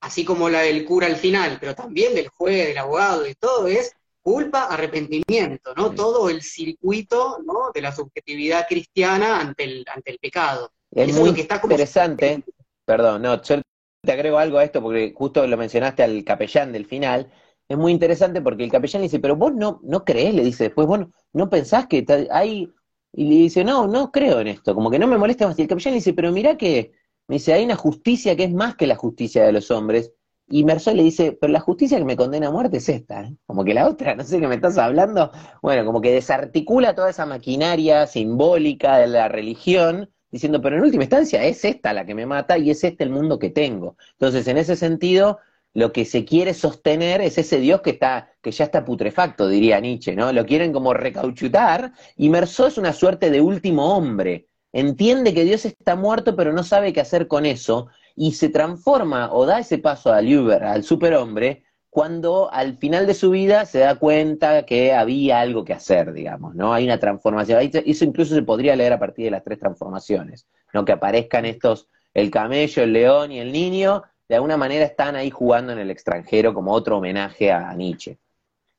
así como la del cura al final, pero también del juez, del abogado, de todo, es culpa, arrepentimiento, ¿no? Todo el circuito ¿no? de la subjetividad cristiana ante el, ante el pecado. Es muy que está interesante, perdón, no, yo te agrego algo a esto porque justo lo mencionaste al capellán del final, es muy interesante porque el capellán le dice, pero vos no, no crees, le dice después, vos no, pensás que hay, y le dice, no, no creo en esto, como que no me molesta más. Y el capellán le dice, pero mira que, me dice, hay una justicia que es más que la justicia de los hombres, y Merceau le dice, pero la justicia que me condena a muerte es esta, ¿eh? como que la otra, no sé qué me estás hablando. Bueno, como que desarticula toda esa maquinaria simbólica de la religión, diciendo, pero en última instancia es esta la que me mata y es este el mundo que tengo. Entonces, en ese sentido, lo que se quiere sostener es ese Dios que está, que ya está putrefacto, diría Nietzsche, ¿no? Lo quieren como recauchutar, y Merceau es una suerte de último hombre. Entiende que Dios está muerto, pero no sabe qué hacer con eso, y se transforma o da ese paso al Uber, al superhombre, cuando al final de su vida se da cuenta que había algo que hacer, digamos, ¿no? Hay una transformación. Eso incluso se podría leer a partir de las tres transformaciones, ¿no? Que aparezcan estos, el camello, el león y el niño, de alguna manera están ahí jugando en el extranjero como otro homenaje a Nietzsche.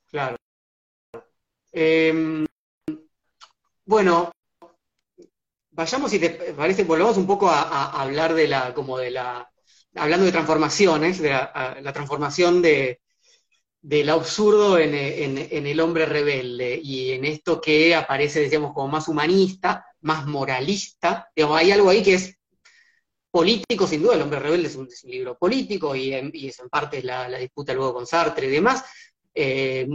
Claro. Em, bueno, vayamos, si te parece, volvamos un poco a, hablar de la, como de la, hablando de transformaciones, de la, transformación de, del absurdo en, el hombre rebelde y en esto que aparece, decíamos, como más humanista, más moralista. hay algo ahí que es político, sin duda, El hombre rebelde es un, libro político y, es en parte la, la, disputa luego con Sartre y demás, eh,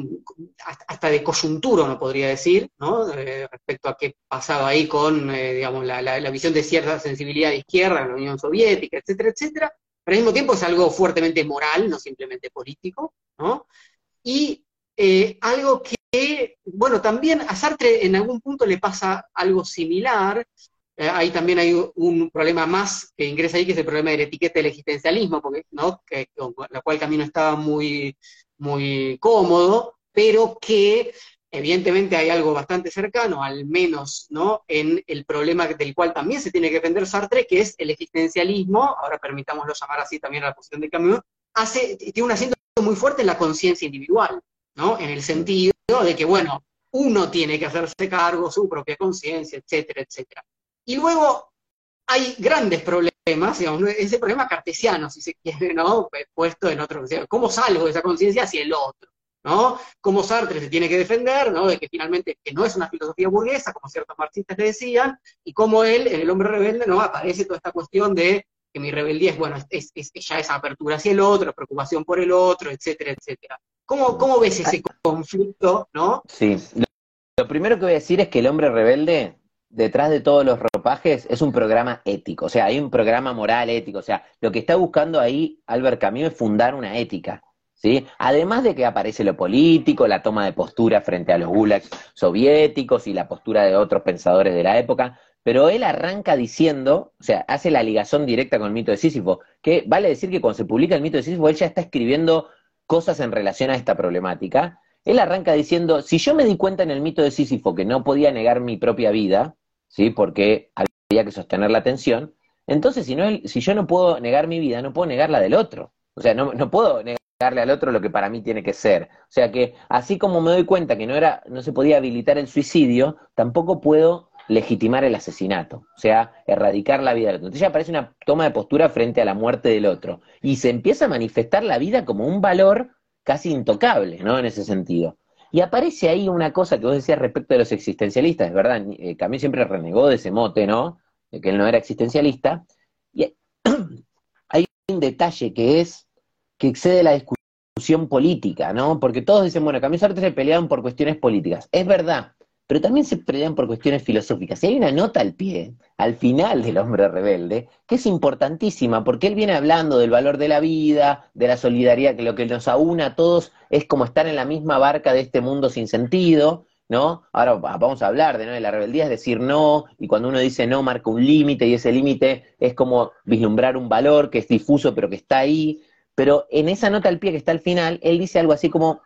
hasta de coyuntura, uno podría decir, ¿no? Eh, respecto a qué pasaba ahí con, eh, digamos, la, visión de cierta sensibilidad de izquierda en la Unión Soviética, etcétera, etcétera, pero al mismo tiempo es algo fuertemente moral, no simplemente político, ¿no? Y algo que, bueno, también a Sartre en algún punto le pasa algo similar, ahí también hay un problema más que ingresa ahí, que es el problema de la etiqueta del existencialismo, porque, ¿no? Con la cual Camino estaba muy muy cómodo, pero que evidentemente hay algo bastante cercano, al menos ¿no? en el problema del cual también se tiene que defender Sartre, que es el existencialismo, ahora permitámoslo llamar así también a la posición de Camus, hace, tiene un asiento muy fuerte en la conciencia individual, ¿no? en el sentido de que, bueno, uno tiene que hacerse cargo, su propia conciencia, etcétera, etcétera. Y luego hay grandes problemas, digamos, ese problema cartesiano, si se quiere, ¿no? Puesto en otro, ¿cómo salgo de esa conciencia hacia el otro? ¿no? Cómo Sartre se tiene que defender, ¿no? De que finalmente que no es una filosofía burguesa, como ciertos marxistas le decían, y cómo él, en El hombre rebelde, ¿no? Aparece toda esta cuestión de que mi rebeldía es, bueno, es, es, ya esa apertura hacia el otro, preocupación por el otro, etcétera, etcétera. ¿Cómo, cómo ves ese conflicto, no? Sí. Lo primero que voy a decir es que El hombre rebelde detrás de todos los ropajes es un programa ético, o sea, hay un programa moral ético, o sea, lo que está buscando ahí Albert Camus es fundar una ética, ¿sí? Además de que aparece lo político, la toma de postura frente a los gulags soviéticos y la postura de otros pensadores de la época, pero él arranca diciendo, o sea, hace la ligación directa con el mito de Sísifo, que vale decir que cuando se publica el mito de Sísifo, él ya está escribiendo cosas en relación a esta problemática. Él arranca diciendo, si yo me di cuenta en el mito de Sísifo que no podía negar mi propia vida, ¿sí? Porque había que sostener la atención. Entonces, si, no, si yo no puedo negar mi vida, no puedo negar la del otro. O sea, no, no puedo negarle al otro lo que para mí tiene que ser. O sea que, así como me doy cuenta que no, era, no se podía habilitar el suicidio, tampoco puedo legitimar el asesinato, o sea, erradicar la vida del otro. Entonces ya aparece una toma de postura frente a la muerte del otro. Y se empieza a manifestar la vida como un valor casi intocable, ¿no? En ese sentido. Y aparece ahí una cosa que vos decías respecto de los existencialistas, es verdad, eh, siempre renegó de ese mote, ¿no? De que él no era existencialista. Y hay un detalle que es que excede la discusión política, ¿no? Porque todos dicen, bueno, Camille Sartre se peleaban por cuestiones políticas. Es verdad, pero también se pelean por cuestiones filosóficas. Y hay una nota al pie, al final del hombre rebelde, que es importantísima, porque él viene hablando del valor de la vida, de la solidaridad, que lo que nos aúna a todos es como estar en la misma barca de este mundo sin sentido, ¿no? Ahora vamos a hablar de, ¿no? de la rebeldía, es decir no, y cuando uno dice no marca un límite, y ese límite es como vislumbrar un valor que es difuso pero que está ahí. Pero en esa nota al pie que está al final, él dice algo así como,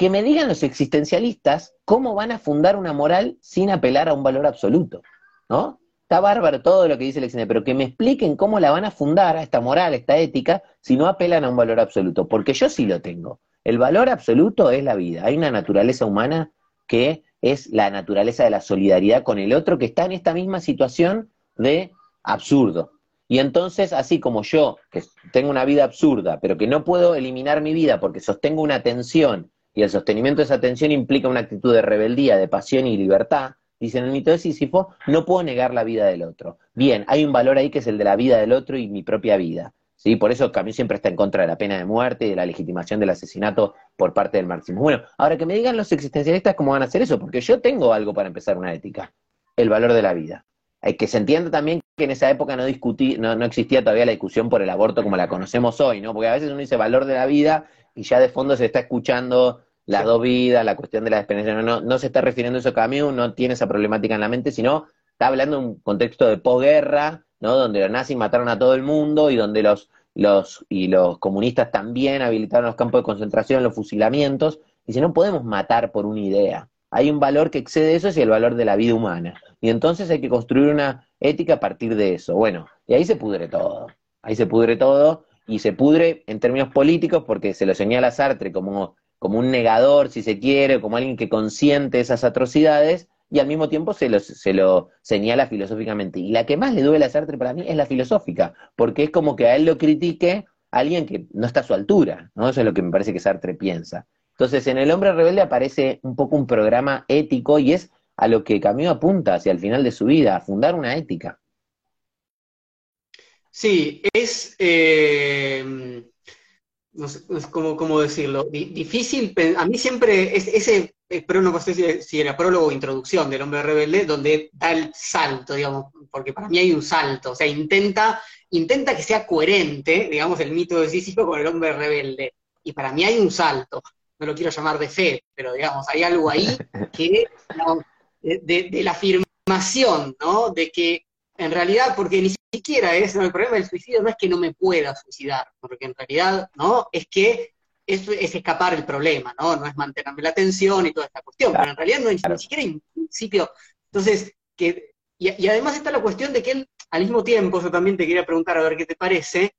que me digan los existencialistas cómo van a fundar una moral sin apelar a un valor absoluto, ¿no? Está bárbaro todo lo que dice el existencialista, pero que me expliquen cómo la van a fundar a esta moral, a esta ética, si no apelan a un valor absoluto, porque yo sí lo tengo. El valor absoluto es la vida. Hay una naturaleza humana que es la naturaleza de la solidaridad con el otro que está en esta misma situación de absurdo. Y entonces, así como yo, que tengo una vida absurda, pero que no puedo eliminar mi vida porque sostengo una tensión y el sostenimiento de esa tensión implica una actitud de rebeldía, de pasión y libertad, dice en mito de Sísifo, no puedo negar la vida del otro. Bien, hay un valor ahí que es el de la vida del otro y mi propia vida. ¿sí? Por eso Camus siempre está en contra de la pena de muerte y de la legitimación del asesinato por parte del marxismo. Bueno, ahora que me digan los existencialistas cómo van a hacer eso, porque yo tengo algo para empezar una ética, el valor de la vida. Hay que se entienda también que en esa época no, discutí, no, no existía todavía la discusión por el aborto como la conocemos hoy, ¿no? Porque a veces uno dice valor de la vida y ya de fondo se está escuchando las dos vidas, la cuestión de la experiencia, no, no, se está refiriendo a eso Camus, no tiene esa problemática en la mente, sino está hablando en un contexto de posguerra, ¿no? Donde los nazis mataron a todo el mundo y donde los, los, y los comunistas también habilitaron los campos de concentración, los fusilamientos, y si no podemos matar por una idea. Hay un valor que excede eso, es el valor de la vida humana. Y entonces hay que construir una ética a partir de eso. Bueno, y ahí se pudre todo. Ahí se pudre todo, y se pudre en términos políticos porque se lo señala Sartre como, como un negador, si se quiere, como alguien que consiente esas atrocidades, y al mismo tiempo se lo, se lo señala filosóficamente. Y la que más le duele a Sartre para mí es la filosófica, porque es como que a él lo critique alguien que no está a su altura, ¿no? Eso es lo que me parece que Sartre piensa. Entonces, en El hombre rebelde aparece un poco un programa ético y es a lo que Camus apunta hacia el final de su vida, a fundar una ética. Sí, es, eh, no sé, cómo, decirlo, difícil, a mí siempre es, ese, pero no sé si era prólogo o introducción del hombre rebelde, donde da el salto, digamos, porque para mí hay un salto, o sea, intenta, intenta que sea coherente, digamos, el mito de Sísifo con el hombre rebelde, y para mí hay un salto, no lo quiero llamar de fe, pero digamos, hay algo ahí que, de, de la afirmación, ¿no? De que en realidad, porque ni siquiera es, el problema del suicidio no es que no me pueda suicidar, porque en realidad, ¿no? Es que es, es escapar el problema, ¿no? No es mantenerme la atención y toda esta cuestión, pero en realidad no hay ni siquiera hay un principio. Entonces, que, y, además está la cuestión de que él, al mismo tiempo, yo también te quería preguntar a ver qué te parece,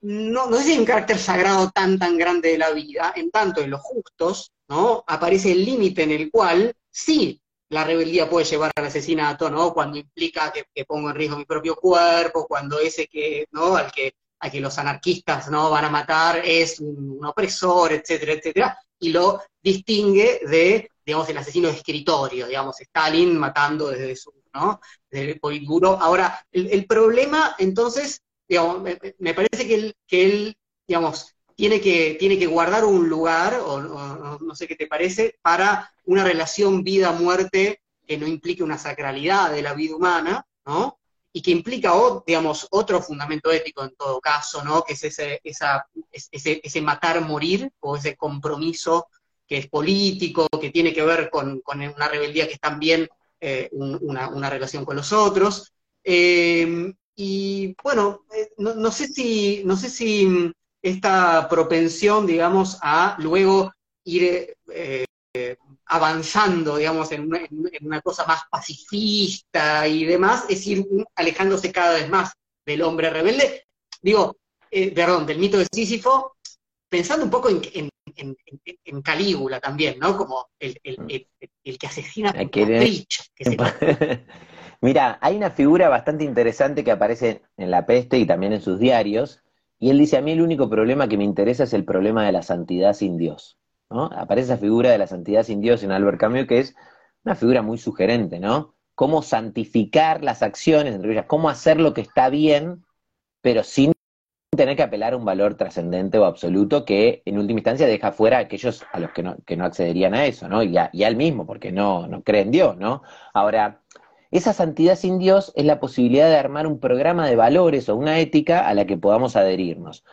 no, no sé si hay un carácter sagrado tan, tan grande de la vida, en tanto en los justos, ¿no? Aparece el límite en el cual sí la rebeldía puede llevar al asesinato, ¿no? Cuando implica que, pongo en riesgo mi propio cuerpo, cuando ese que, ¿no? Al que, a que los anarquistas, ¿no? Van a matar es un, opresor, etcétera, etcétera, y lo distingue de, digamos, el asesino de escritorio, digamos, Stalin matando desde su, ¿no? Desde el Politburo. Ahora, el, problema, entonces, digamos, me, parece que él, que él, digamos, tiene que, tiene que guardar un lugar, o, no sé qué te parece, para una relación vida-muerte que no implique una sacralidad de la vida humana, ¿no? Y que implica, digamos, otro fundamento ético en todo caso, ¿no? Que es ese, ese, ese matar-morir, o ese compromiso que es político, que tiene que ver con, una rebeldía que es también eh, una, relación con los otros. Eh, y bueno, eh, no, no, sé si, no sé si esta propensión, digamos, a luego ir eh, avanzando, digamos, en una, cosa más pacifista y demás, es ir alejándose cada vez más del hombre rebelde. Digo, eh, perdón, del mito de Sísifo, pensando un poco en, Calígula también, ¿no? Como el, que asesina a Mira, hay una figura bastante interesante que aparece en La Peste y también en sus diarios, y él dice, a mí el único problema que me interesa es el problema de la santidad sin Dios. ¿no? Aparece esa figura de la santidad sin Dios en Albert Camus, que es una figura muy sugerente, ¿no? Cómo santificar las acciones, entre ellas, cómo hacer lo que está bien, pero sin tener que apelar a un valor trascendente o absoluto que en última instancia deja fuera a aquellos a los que no, accederían a eso, ¿no? Y a, él mismo, porque no, no cree en Dios, ¿no? Ahora, esa santidad sin Dios es la posibilidad de armar un programa de valores o una ética a la que podamos adherirnos.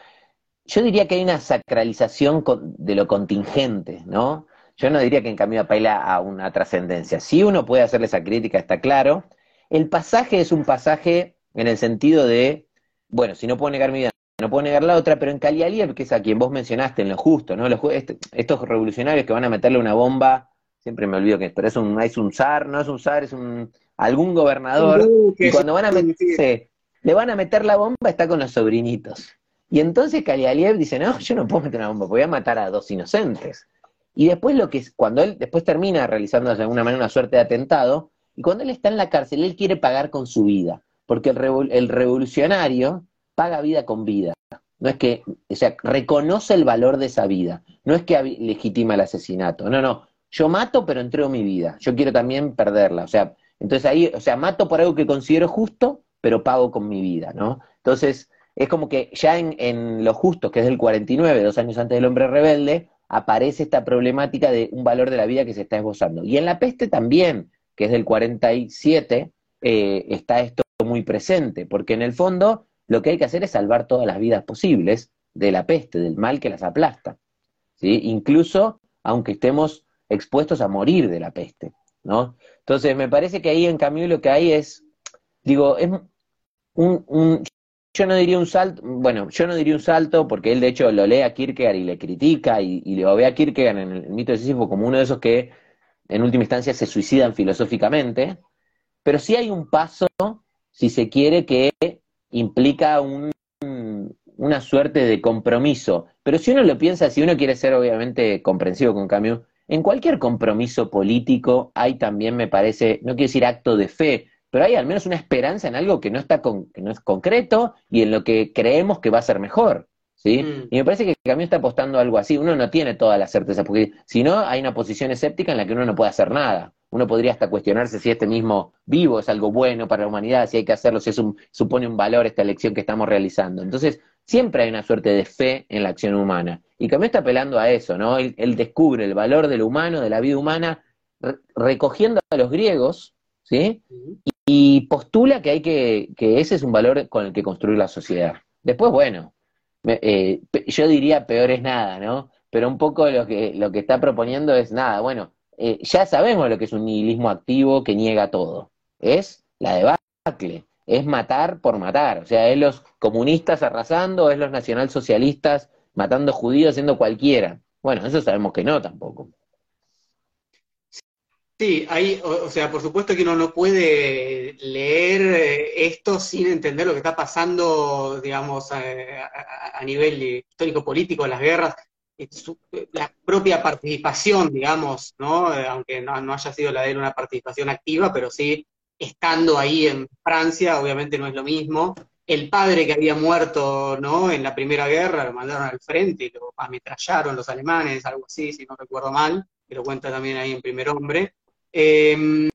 Yo diría que hay una sacralización de lo contingente, ¿no? Yo no diría que en cambio apaila a una trascendencia. Si uno puede hacerle esa crítica, está claro. El pasaje es un pasaje en el sentido de, bueno, si no puedo negar mi vida, no puedo negar la otra, pero en Cali que es a quien vos mencionaste, en lo justo, ¿no? Este, estos revolucionarios que van a meterle una bomba, siempre me olvido que es, pero es un, es un zar, no es un zar, es un, algún gobernador, y cuando van a meterse, le van a meter la bomba, está con los sobrinitos. Y entonces Kalialiev dice, no, yo no puedo meter una bomba, voy a matar a dos inocentes. Y después lo que es, cuando él después termina realizando de alguna manera una suerte de atentado, y cuando él está en la cárcel, él quiere pagar con su vida, porque el, el revolucionario paga vida con vida. No es que, o sea, reconoce el valor de esa vida, no es que legitima el asesinato, no, no, yo mato pero entrego mi vida, yo quiero también perderla, o sea, entonces ahí, o sea, mato por algo que considero justo, pero pago con mi vida, ¿no? Entonces, es como que ya en, en Lo Justo, que es del 49, dos años antes del Hombre Rebelde, aparece esta problemática de un valor de la vida que se está esbozando. Y en La Peste también, que es del 47, eh, está esto muy presente, porque en el fondo lo que hay que hacer es salvar todas las vidas posibles de la peste, del mal que las aplasta. ¿sí? Incluso aunque estemos expuestos a morir de la peste. ¿no? Entonces, me parece que ahí en Camus lo que hay es, digo, es un, yo no diría un salto, bueno, yo no diría un salto porque él de hecho lo lee a Kierkegaard y le critica y, y lo ve a Kierkegaard en el, mito de Sísifo como uno de esos que en última instancia se suicidan filosóficamente, pero sí hay un paso, si se quiere, que implica un, una suerte de compromiso. Pero si uno lo piensa, si uno quiere ser obviamente comprensivo con Camus, en cualquier compromiso político hay también, me parece, no quiero decir acto de fe, pero hay al menos una esperanza en algo que no está que no es concreto y en lo que creemos que va a ser mejor. ¿Sí? Mm. Y me parece que el cambio está apostando a algo así. Uno no tiene toda la certeza, porque si no, hay una posición escéptica en la que uno no puede hacer nada. Uno podría hasta cuestionarse si este mismo vivo es algo bueno para la humanidad, si hay que hacerlo, si es un, supone un valor esta elección que estamos realizando. Entonces, siempre hay una suerte de fe en la acción humana. Y Camus está apelando a eso, ¿no? Él, descubre el valor de lo humano, de la vida humana, recogiendo a los griegos, ¿sí? Y, postula que hay que, que ese es un valor con el que construir la sociedad. Después, bueno, eh, yo diría peor es nada, ¿no? Pero un poco lo que, lo que está proponiendo es nada, bueno, eh, ya sabemos lo que es un nihilismo activo que niega todo. Es la debacle es matar por matar. O sea, es los comunistas arrasando, es los nacionalsocialistas matando judíos, haciendo cualquiera. Bueno, eso sabemos que no tampoco. Sí, hay, o, sea, por supuesto que uno no puede leer eh, esto sin entender lo que está pasando, digamos, a, nivel histórico-político, las guerras. la propia participación, digamos, ¿no? aunque no, no, haya sido la de él una participación activa, pero sí estando ahí en Francia, obviamente no es lo mismo. El padre que había muerto, ¿no? En la Primera Guerra, lo mandaron al frente y lo ametrallaron los alemanes, algo así, si no recuerdo mal, que lo cuenta también ahí en Primer Hombre. Em,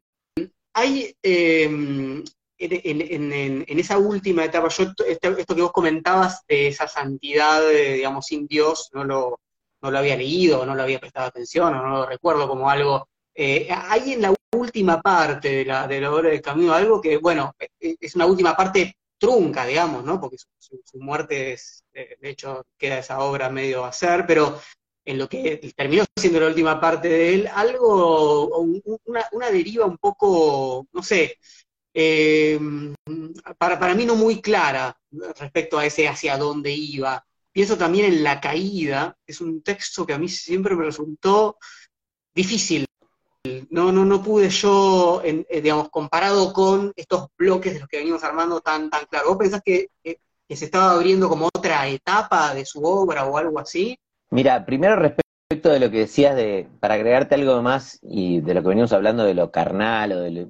hay, em, en, esa última etapa, yo esto, que vos comentabas de esa santidad, digamos, sin Dios, no lo, no lo había leído, no lo había prestado atención, o no lo recuerdo como algo. Eh, hay en la última parte de la, de la obra de Camino algo que, bueno, e, es una última parte trunca, digamos, ¿no? Porque su, muerte es, de hecho, queda esa obra medio a hacer, pero en lo que terminó siendo la última parte de él, algo, una, deriva un poco, no sé, eh, para, para mí no muy clara respecto a ese hacia dónde iba. Pienso también en La Caída, es un texto que a mí siempre me resultó difícil no, no, no pude yo, eh, digamos, comparado con estos bloques de los que venimos armando tan, tan claro. ¿Vos pensás que, se estaba abriendo como otra etapa de su obra o algo así? Mira, primero respecto de lo que decías de, para agregarte algo más y de lo que venimos hablando de lo carnal o de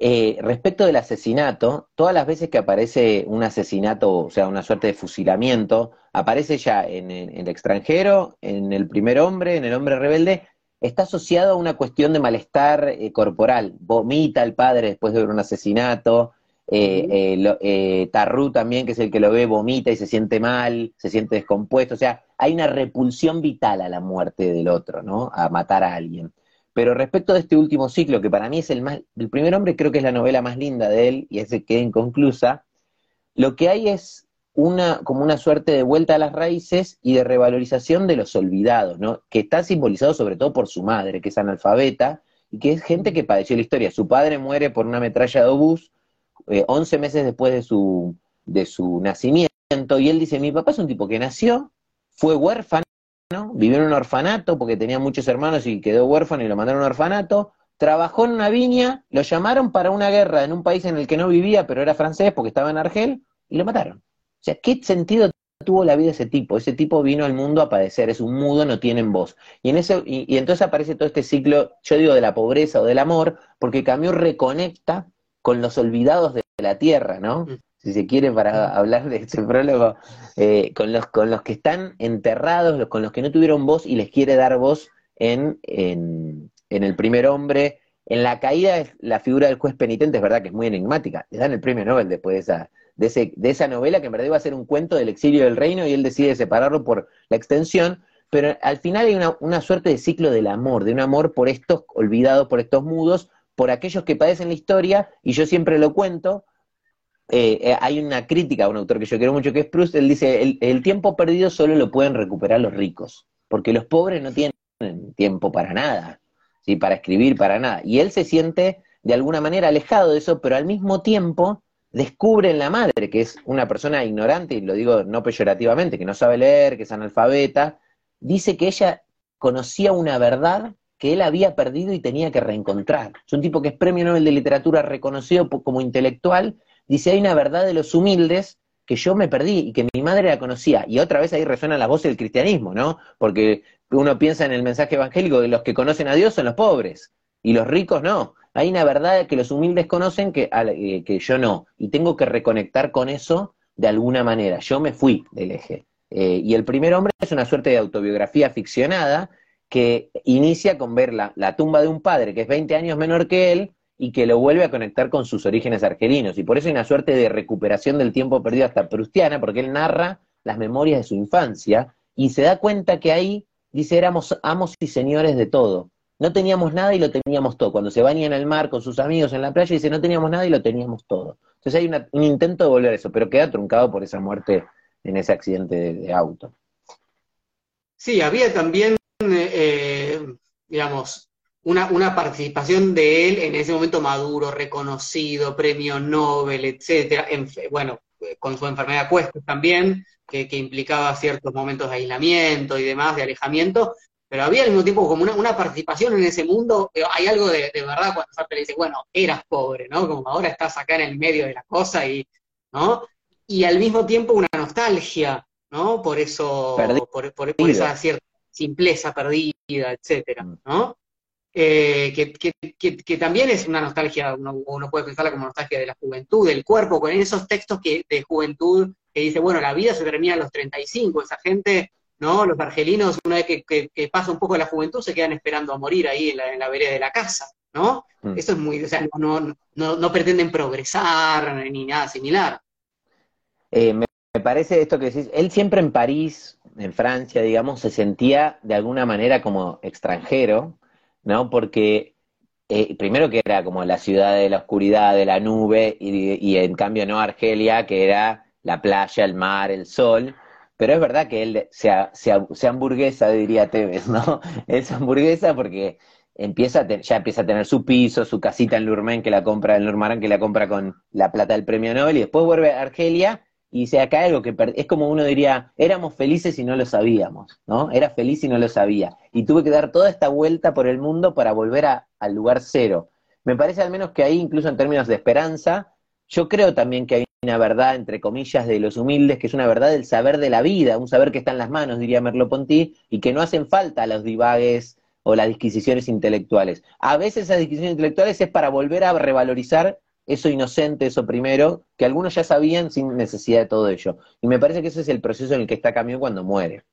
eh, respecto del asesinato, todas las veces que aparece un asesinato, o sea, una suerte de fusilamiento, aparece ya en el extranjero, en el primer hombre, en el hombre rebelde, está asociado a una cuestión de malestar eh, corporal. Vomita el padre después de ver un asesinato. Eh, eh, Tarrú también, que es el que lo ve, vomita y se siente mal, se siente descompuesto. O sea, hay una repulsión vital a la muerte del otro, ¿no? A matar a alguien. Pero respecto de este último ciclo, que para mí es el más, el primer hombre creo que es la novela más linda de él y ese queda inconclusa, lo que hay es una, como una suerte de vuelta a las raíces y de revalorización de los olvidados, ¿no? Que está simbolizado sobre todo por su madre, que es analfabeta, y que es gente que padeció la historia. Su padre muere por una metralla de obús eh, 11 meses después de su, de su nacimiento, y él dice, mi papá es un tipo que nació, fue huérfano, vivió en un orfanato porque tenía muchos hermanos y quedó huérfano y lo mandaron a un orfanato, trabajó en una viña, lo llamaron para una guerra en un país en el que no vivía, pero era francés porque estaba en Argel, y lo mataron. O sea, ¿qué sentido tuvo la vida ese tipo? Ese tipo vino al mundo a padecer, es un mudo, no tienen voz. Y, en ese, y, entonces aparece todo este ciclo, yo digo, de la pobreza o del amor, porque Camus reconecta con los olvidados de la tierra, ¿no? Mm. Si se quiere, para hablar de este prólogo, eh, con, los, con los que están enterrados, con los que no tuvieron voz y les quiere dar voz en, en, en el primer hombre. En la caída, la figura del juez penitente es verdad que es muy enigmática. Le dan el premio Nobel después de esa, de, ese, de esa novela, que en verdad iba a ser un cuento del exilio del reino y él decide separarlo por la extensión, pero al final hay una, una suerte de ciclo del amor, de un amor por estos olvidados, por estos mudos, por aquellos que padecen la historia, y yo siempre lo cuento, eh, eh, hay una crítica a un autor que yo quiero mucho, que es Proust, él dice, el, tiempo perdido solo lo pueden recuperar los ricos, porque los pobres no tienen tiempo para nada, ¿sí? para escribir, para nada. Y él se siente de alguna manera alejado de eso, pero al mismo tiempo descubre en la madre, que es una persona ignorante, y lo digo no peyorativamente, que no sabe leer, que es analfabeta, dice que ella conocía una verdad que él había perdido y tenía que reencontrar. Es un tipo que es premio Nobel de Literatura reconocido como intelectual, dice, hay una verdad de los humildes que yo me perdí y que mi madre la conocía. Y otra vez ahí resuena la voz del cristianismo, ¿no? Porque uno piensa en el mensaje evangélico de los que conocen a Dios son los pobres y los ricos no. Hay una verdad que los humildes conocen que, eh, que yo no, y tengo que reconectar con eso de alguna manera. Yo me fui del eje. Eh, y el primer hombre es una suerte de autobiografía ficcionada que inicia con ver la, la, tumba de un padre que es 20 años menor que él y que lo vuelve a conectar con sus orígenes argelinos. Y por eso hay una suerte de recuperación del tiempo perdido hasta prustiana, porque él narra las memorias de su infancia y se da cuenta que ahí, dice, éramos amos y señores de todo no teníamos nada y lo teníamos todo. Cuando se baña en el mar con sus amigos en la playa, dice, no teníamos nada y lo teníamos todo. Entonces hay un intento de volver a eso, pero queda truncado por esa muerte en ese accidente de, auto. Sí, había también, digamos, una, una, participación de él en ese momento maduro, reconocido, premio Nobel, etcétera, bueno, con su enfermedad cuesta también, que, que, implicaba ciertos momentos de aislamiento y demás, de alejamiento, pero había al mismo tiempo como una, participación en ese mundo. Hay algo de, verdad cuando Sartre le dice, bueno, eras pobre, ¿no? Como ahora estás acá en el medio de la cosa y, ¿no? Y al mismo tiempo una nostalgia, ¿no? Por eso, por, esa cierta simpleza perdida, etcétera, mm. ¿no? Eh, que, también es una nostalgia, uno, uno, puede pensarla como nostalgia de la juventud, del cuerpo, con esos textos que, de juventud que dice, bueno, la vida se termina a los 35, esa gente, ¿no? Los argelinos, una vez que, pasa un poco la juventud, se quedan esperando a morir ahí en la, en la vereda de la casa, ¿no? Mm. Eso es muy, o sea, no, no, no, pretenden progresar ni nada similar. Eh, me, parece esto que decís, él siempre en París, en Francia, digamos, se sentía de alguna manera como extranjero, ¿no? Porque eh, primero que era como la ciudad de la oscuridad, de la nube, y, en cambio no Argelia, que era la playa, el mar, el sol. Pero es verdad que él sea, hamburguesa, diría Tevez, ¿no? Es hamburguesa porque empieza ya empieza a tener su piso, su casita en Lurmen que la compra, en Lurmarán que la compra con la plata del premio Nobel, y después vuelve a Argelia y dice acá algo que es como uno diría, éramos felices y no lo sabíamos, ¿no? Era feliz y no lo sabía. Y tuve que dar toda esta vuelta por el mundo para volver al lugar cero. Me parece al menos que ahí, incluso en términos de esperanza, yo creo también que hay una verdad, entre comillas, de los humildes, que es una verdad del saber de la vida, un saber que está en las manos, diría Merleau-Ponty, y que no hacen falta los divagues o las disquisiciones intelectuales. A veces esas disquisiciones intelectuales es para volver a revalorizar eso inocente, eso primero, que algunos ya sabían sin necesidad de todo ello. Y me parece que ese es el proceso en el que está Camus cuando muere.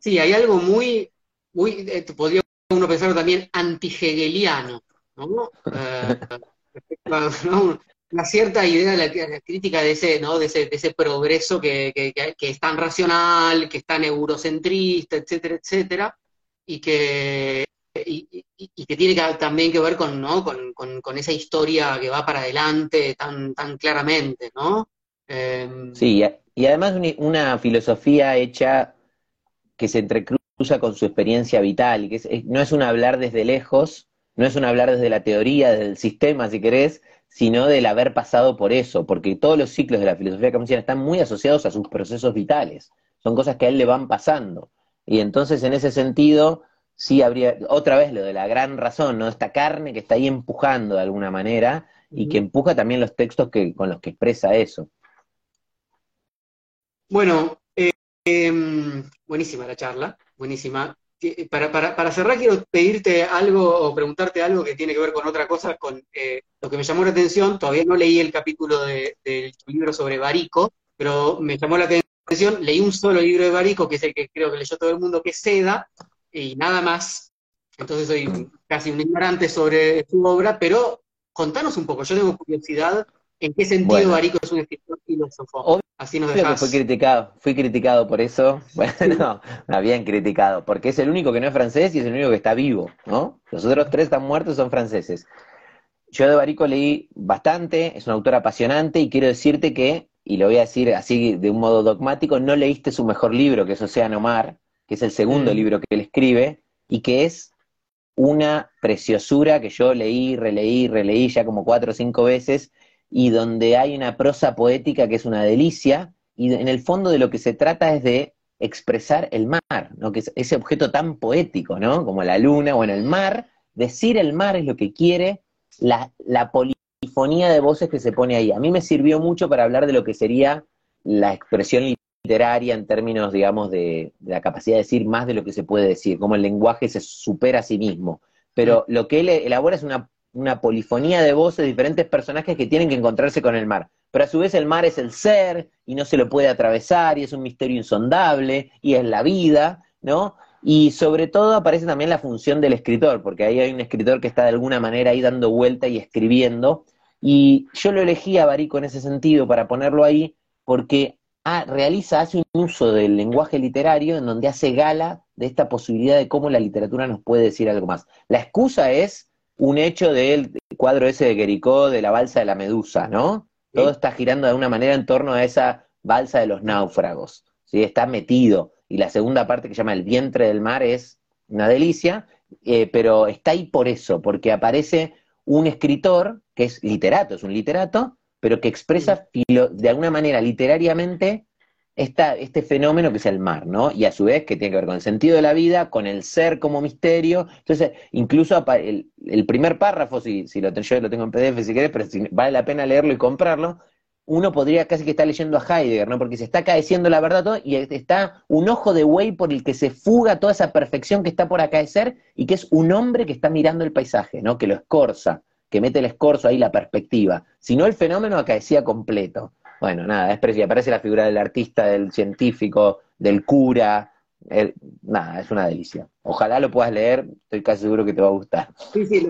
Sí, hay algo muy, muy, eh, podría uno pensarlo también anti-hegeliano, ¿no? Eh, Una cierta idea de la, crítica de ese, ¿no? de ese, de ese progreso que, que, que, es tan racional, que es tan eurocentrista, etcétera, etcétera, y que y, que tiene también que ver con, ¿no? Con, esa historia que va para adelante tan, tan claramente, ¿no? Em, sí, y además una filosofía hecha que se entrecruza con su experiencia vital, que no es un hablar desde lejos, no es un hablar desde la teoría, del sistema, si querés, sino del haber pasado por eso, porque todos los ciclos de la filosofía camusiana están muy asociados a sus procesos vitales, son cosas que a él le van pasando. Y entonces, en ese sentido, sí habría, otra vez lo de la gran razón, ¿no? Esta carne que está ahí empujando de alguna manera y que empuja también los textos que, con los que expresa eso. Bueno, eh, em, buenísima la charla, buenísima. Eh, para, para, para, cerrar, quiero pedirte algo o preguntarte algo que tiene que ver con otra cosa, con eh, lo que me llamó la atención. Todavía no leí el capítulo del libro sobre Barico, pero me llamó la atención. Leí un solo libro de Barico, que es el que creo que leyó todo el mundo, que es Seda, y nada más. Entonces soy casi un ignorante sobre su obra, pero contanos un poco, yo tengo curiosidad en qué sentido Barico es un escritor filósofo. Así nos que fui criticado, fui criticado por eso, bueno, no, bien criticado, porque es el único que no es francés y es el único que está vivo, ¿no? Los otros tres están muertos, son franceses. Yo de Barico leí bastante, es un autor apasionante y quiero decirte que, y lo voy a decir así de un modo dogmático, no leíste su mejor libro, que es Océano Mar, que es el segundo mm. libro que él escribe, y que es una preciosura que yo leí, releí, releí ya como cuatro o cinco veces, y donde hay una prosa poética que es una delicia, y en el fondo de lo que se trata es de expresar el mar, ¿no? que es ese objeto tan poético, ¿no? como la luna, o en el mar, decir el mar es lo que quiere la, la polifonía de voces que se pone ahí. A mí me sirvió mucho para hablar de lo que sería la expresión literaria en términos, digamos, de, la capacidad de decir más de lo que se puede decir, cómo el lenguaje se supera a sí mismo. Pero lo que él elabora es una, una polifonía de voces de diferentes personajes que tienen que encontrarse con el mar. Pero a su vez el mar es el ser y no se lo puede atravesar y es un misterio insondable y es la vida, ¿no? Y sobre todo aparece también la función del escritor, porque ahí hay un escritor que está de alguna manera ahí dando vuelta y escribiendo. Y yo lo elegí a Barico en ese sentido para ponerlo ahí, porque Ah, realiza, hace un uso del lenguaje literario en donde hace gala de esta posibilidad de cómo la literatura nos puede decir algo más. La excusa es un hecho del cuadro ese de Guericó, de la balsa de la medusa, ¿no? Todo está girando de alguna manera en torno a esa balsa de los náufragos, ¿sí? Está metido. Y la segunda parte que se llama El vientre del mar es una delicia, eh, pero está ahí por eso, porque aparece un escritor que es literato, es un literato, pero que expresa de alguna manera literariamente esta, este fenómeno que es el mar, ¿no? Y a su vez que tiene que ver con el sentido de la vida, con el ser como misterio. Entonces, incluso el, primer párrafo, si, si lo, yo lo tengo en PDF si querés, pero vale la pena leerlo y comprarlo, uno podría casi que estar leyendo a Heidegger, ¿no? Porque se está acaeciendo la verdad todo y está un ojo de buey por el que se fuga toda esa perfección que está por acaecer y que es un hombre que está mirando el paisaje, ¿no? Que lo escorza, que mete el escorzo ahí, la perspectiva. Si no, el fenómeno acaecía completo. Bueno, nada. Aparece la figura del artista, del científico, del cura. nada, es una delicia. Ojalá lo puedas leer, estoy casi seguro que te va a gustar. Sí, sí,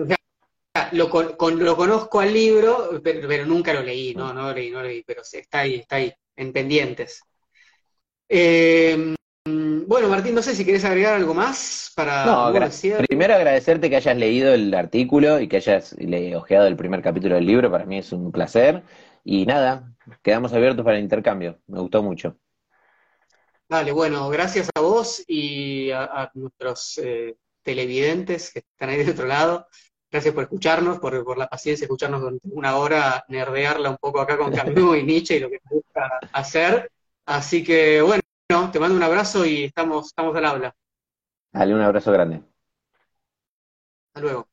lo, lo conozco al libro, pero, nunca lo leí, no, no lo leí, no lo leí, pero está ahí, está ahí, en pendientes. Eh, bueno, Martín, no sé si quieres agregar algo más para... No, primero agradecerte que hayas leído el artículo y que hayas ojeado el primer capítulo del libro, para mí es un placer. Y nada, quedamos abiertos para el intercambio, me gustó mucho. Dale, bueno, gracias a vos y a, nuestros eh, televidentes que están ahí del otro lado. Gracias por escucharnos, por, la paciencia, escucharnos durante una hora, nerdearla un poco acá con Camus y Nietzsche y lo que nos gusta hacer. Así que bueno, te mando un abrazo y estamos, estamos al habla. Dale, un abrazo grande. Hasta luego.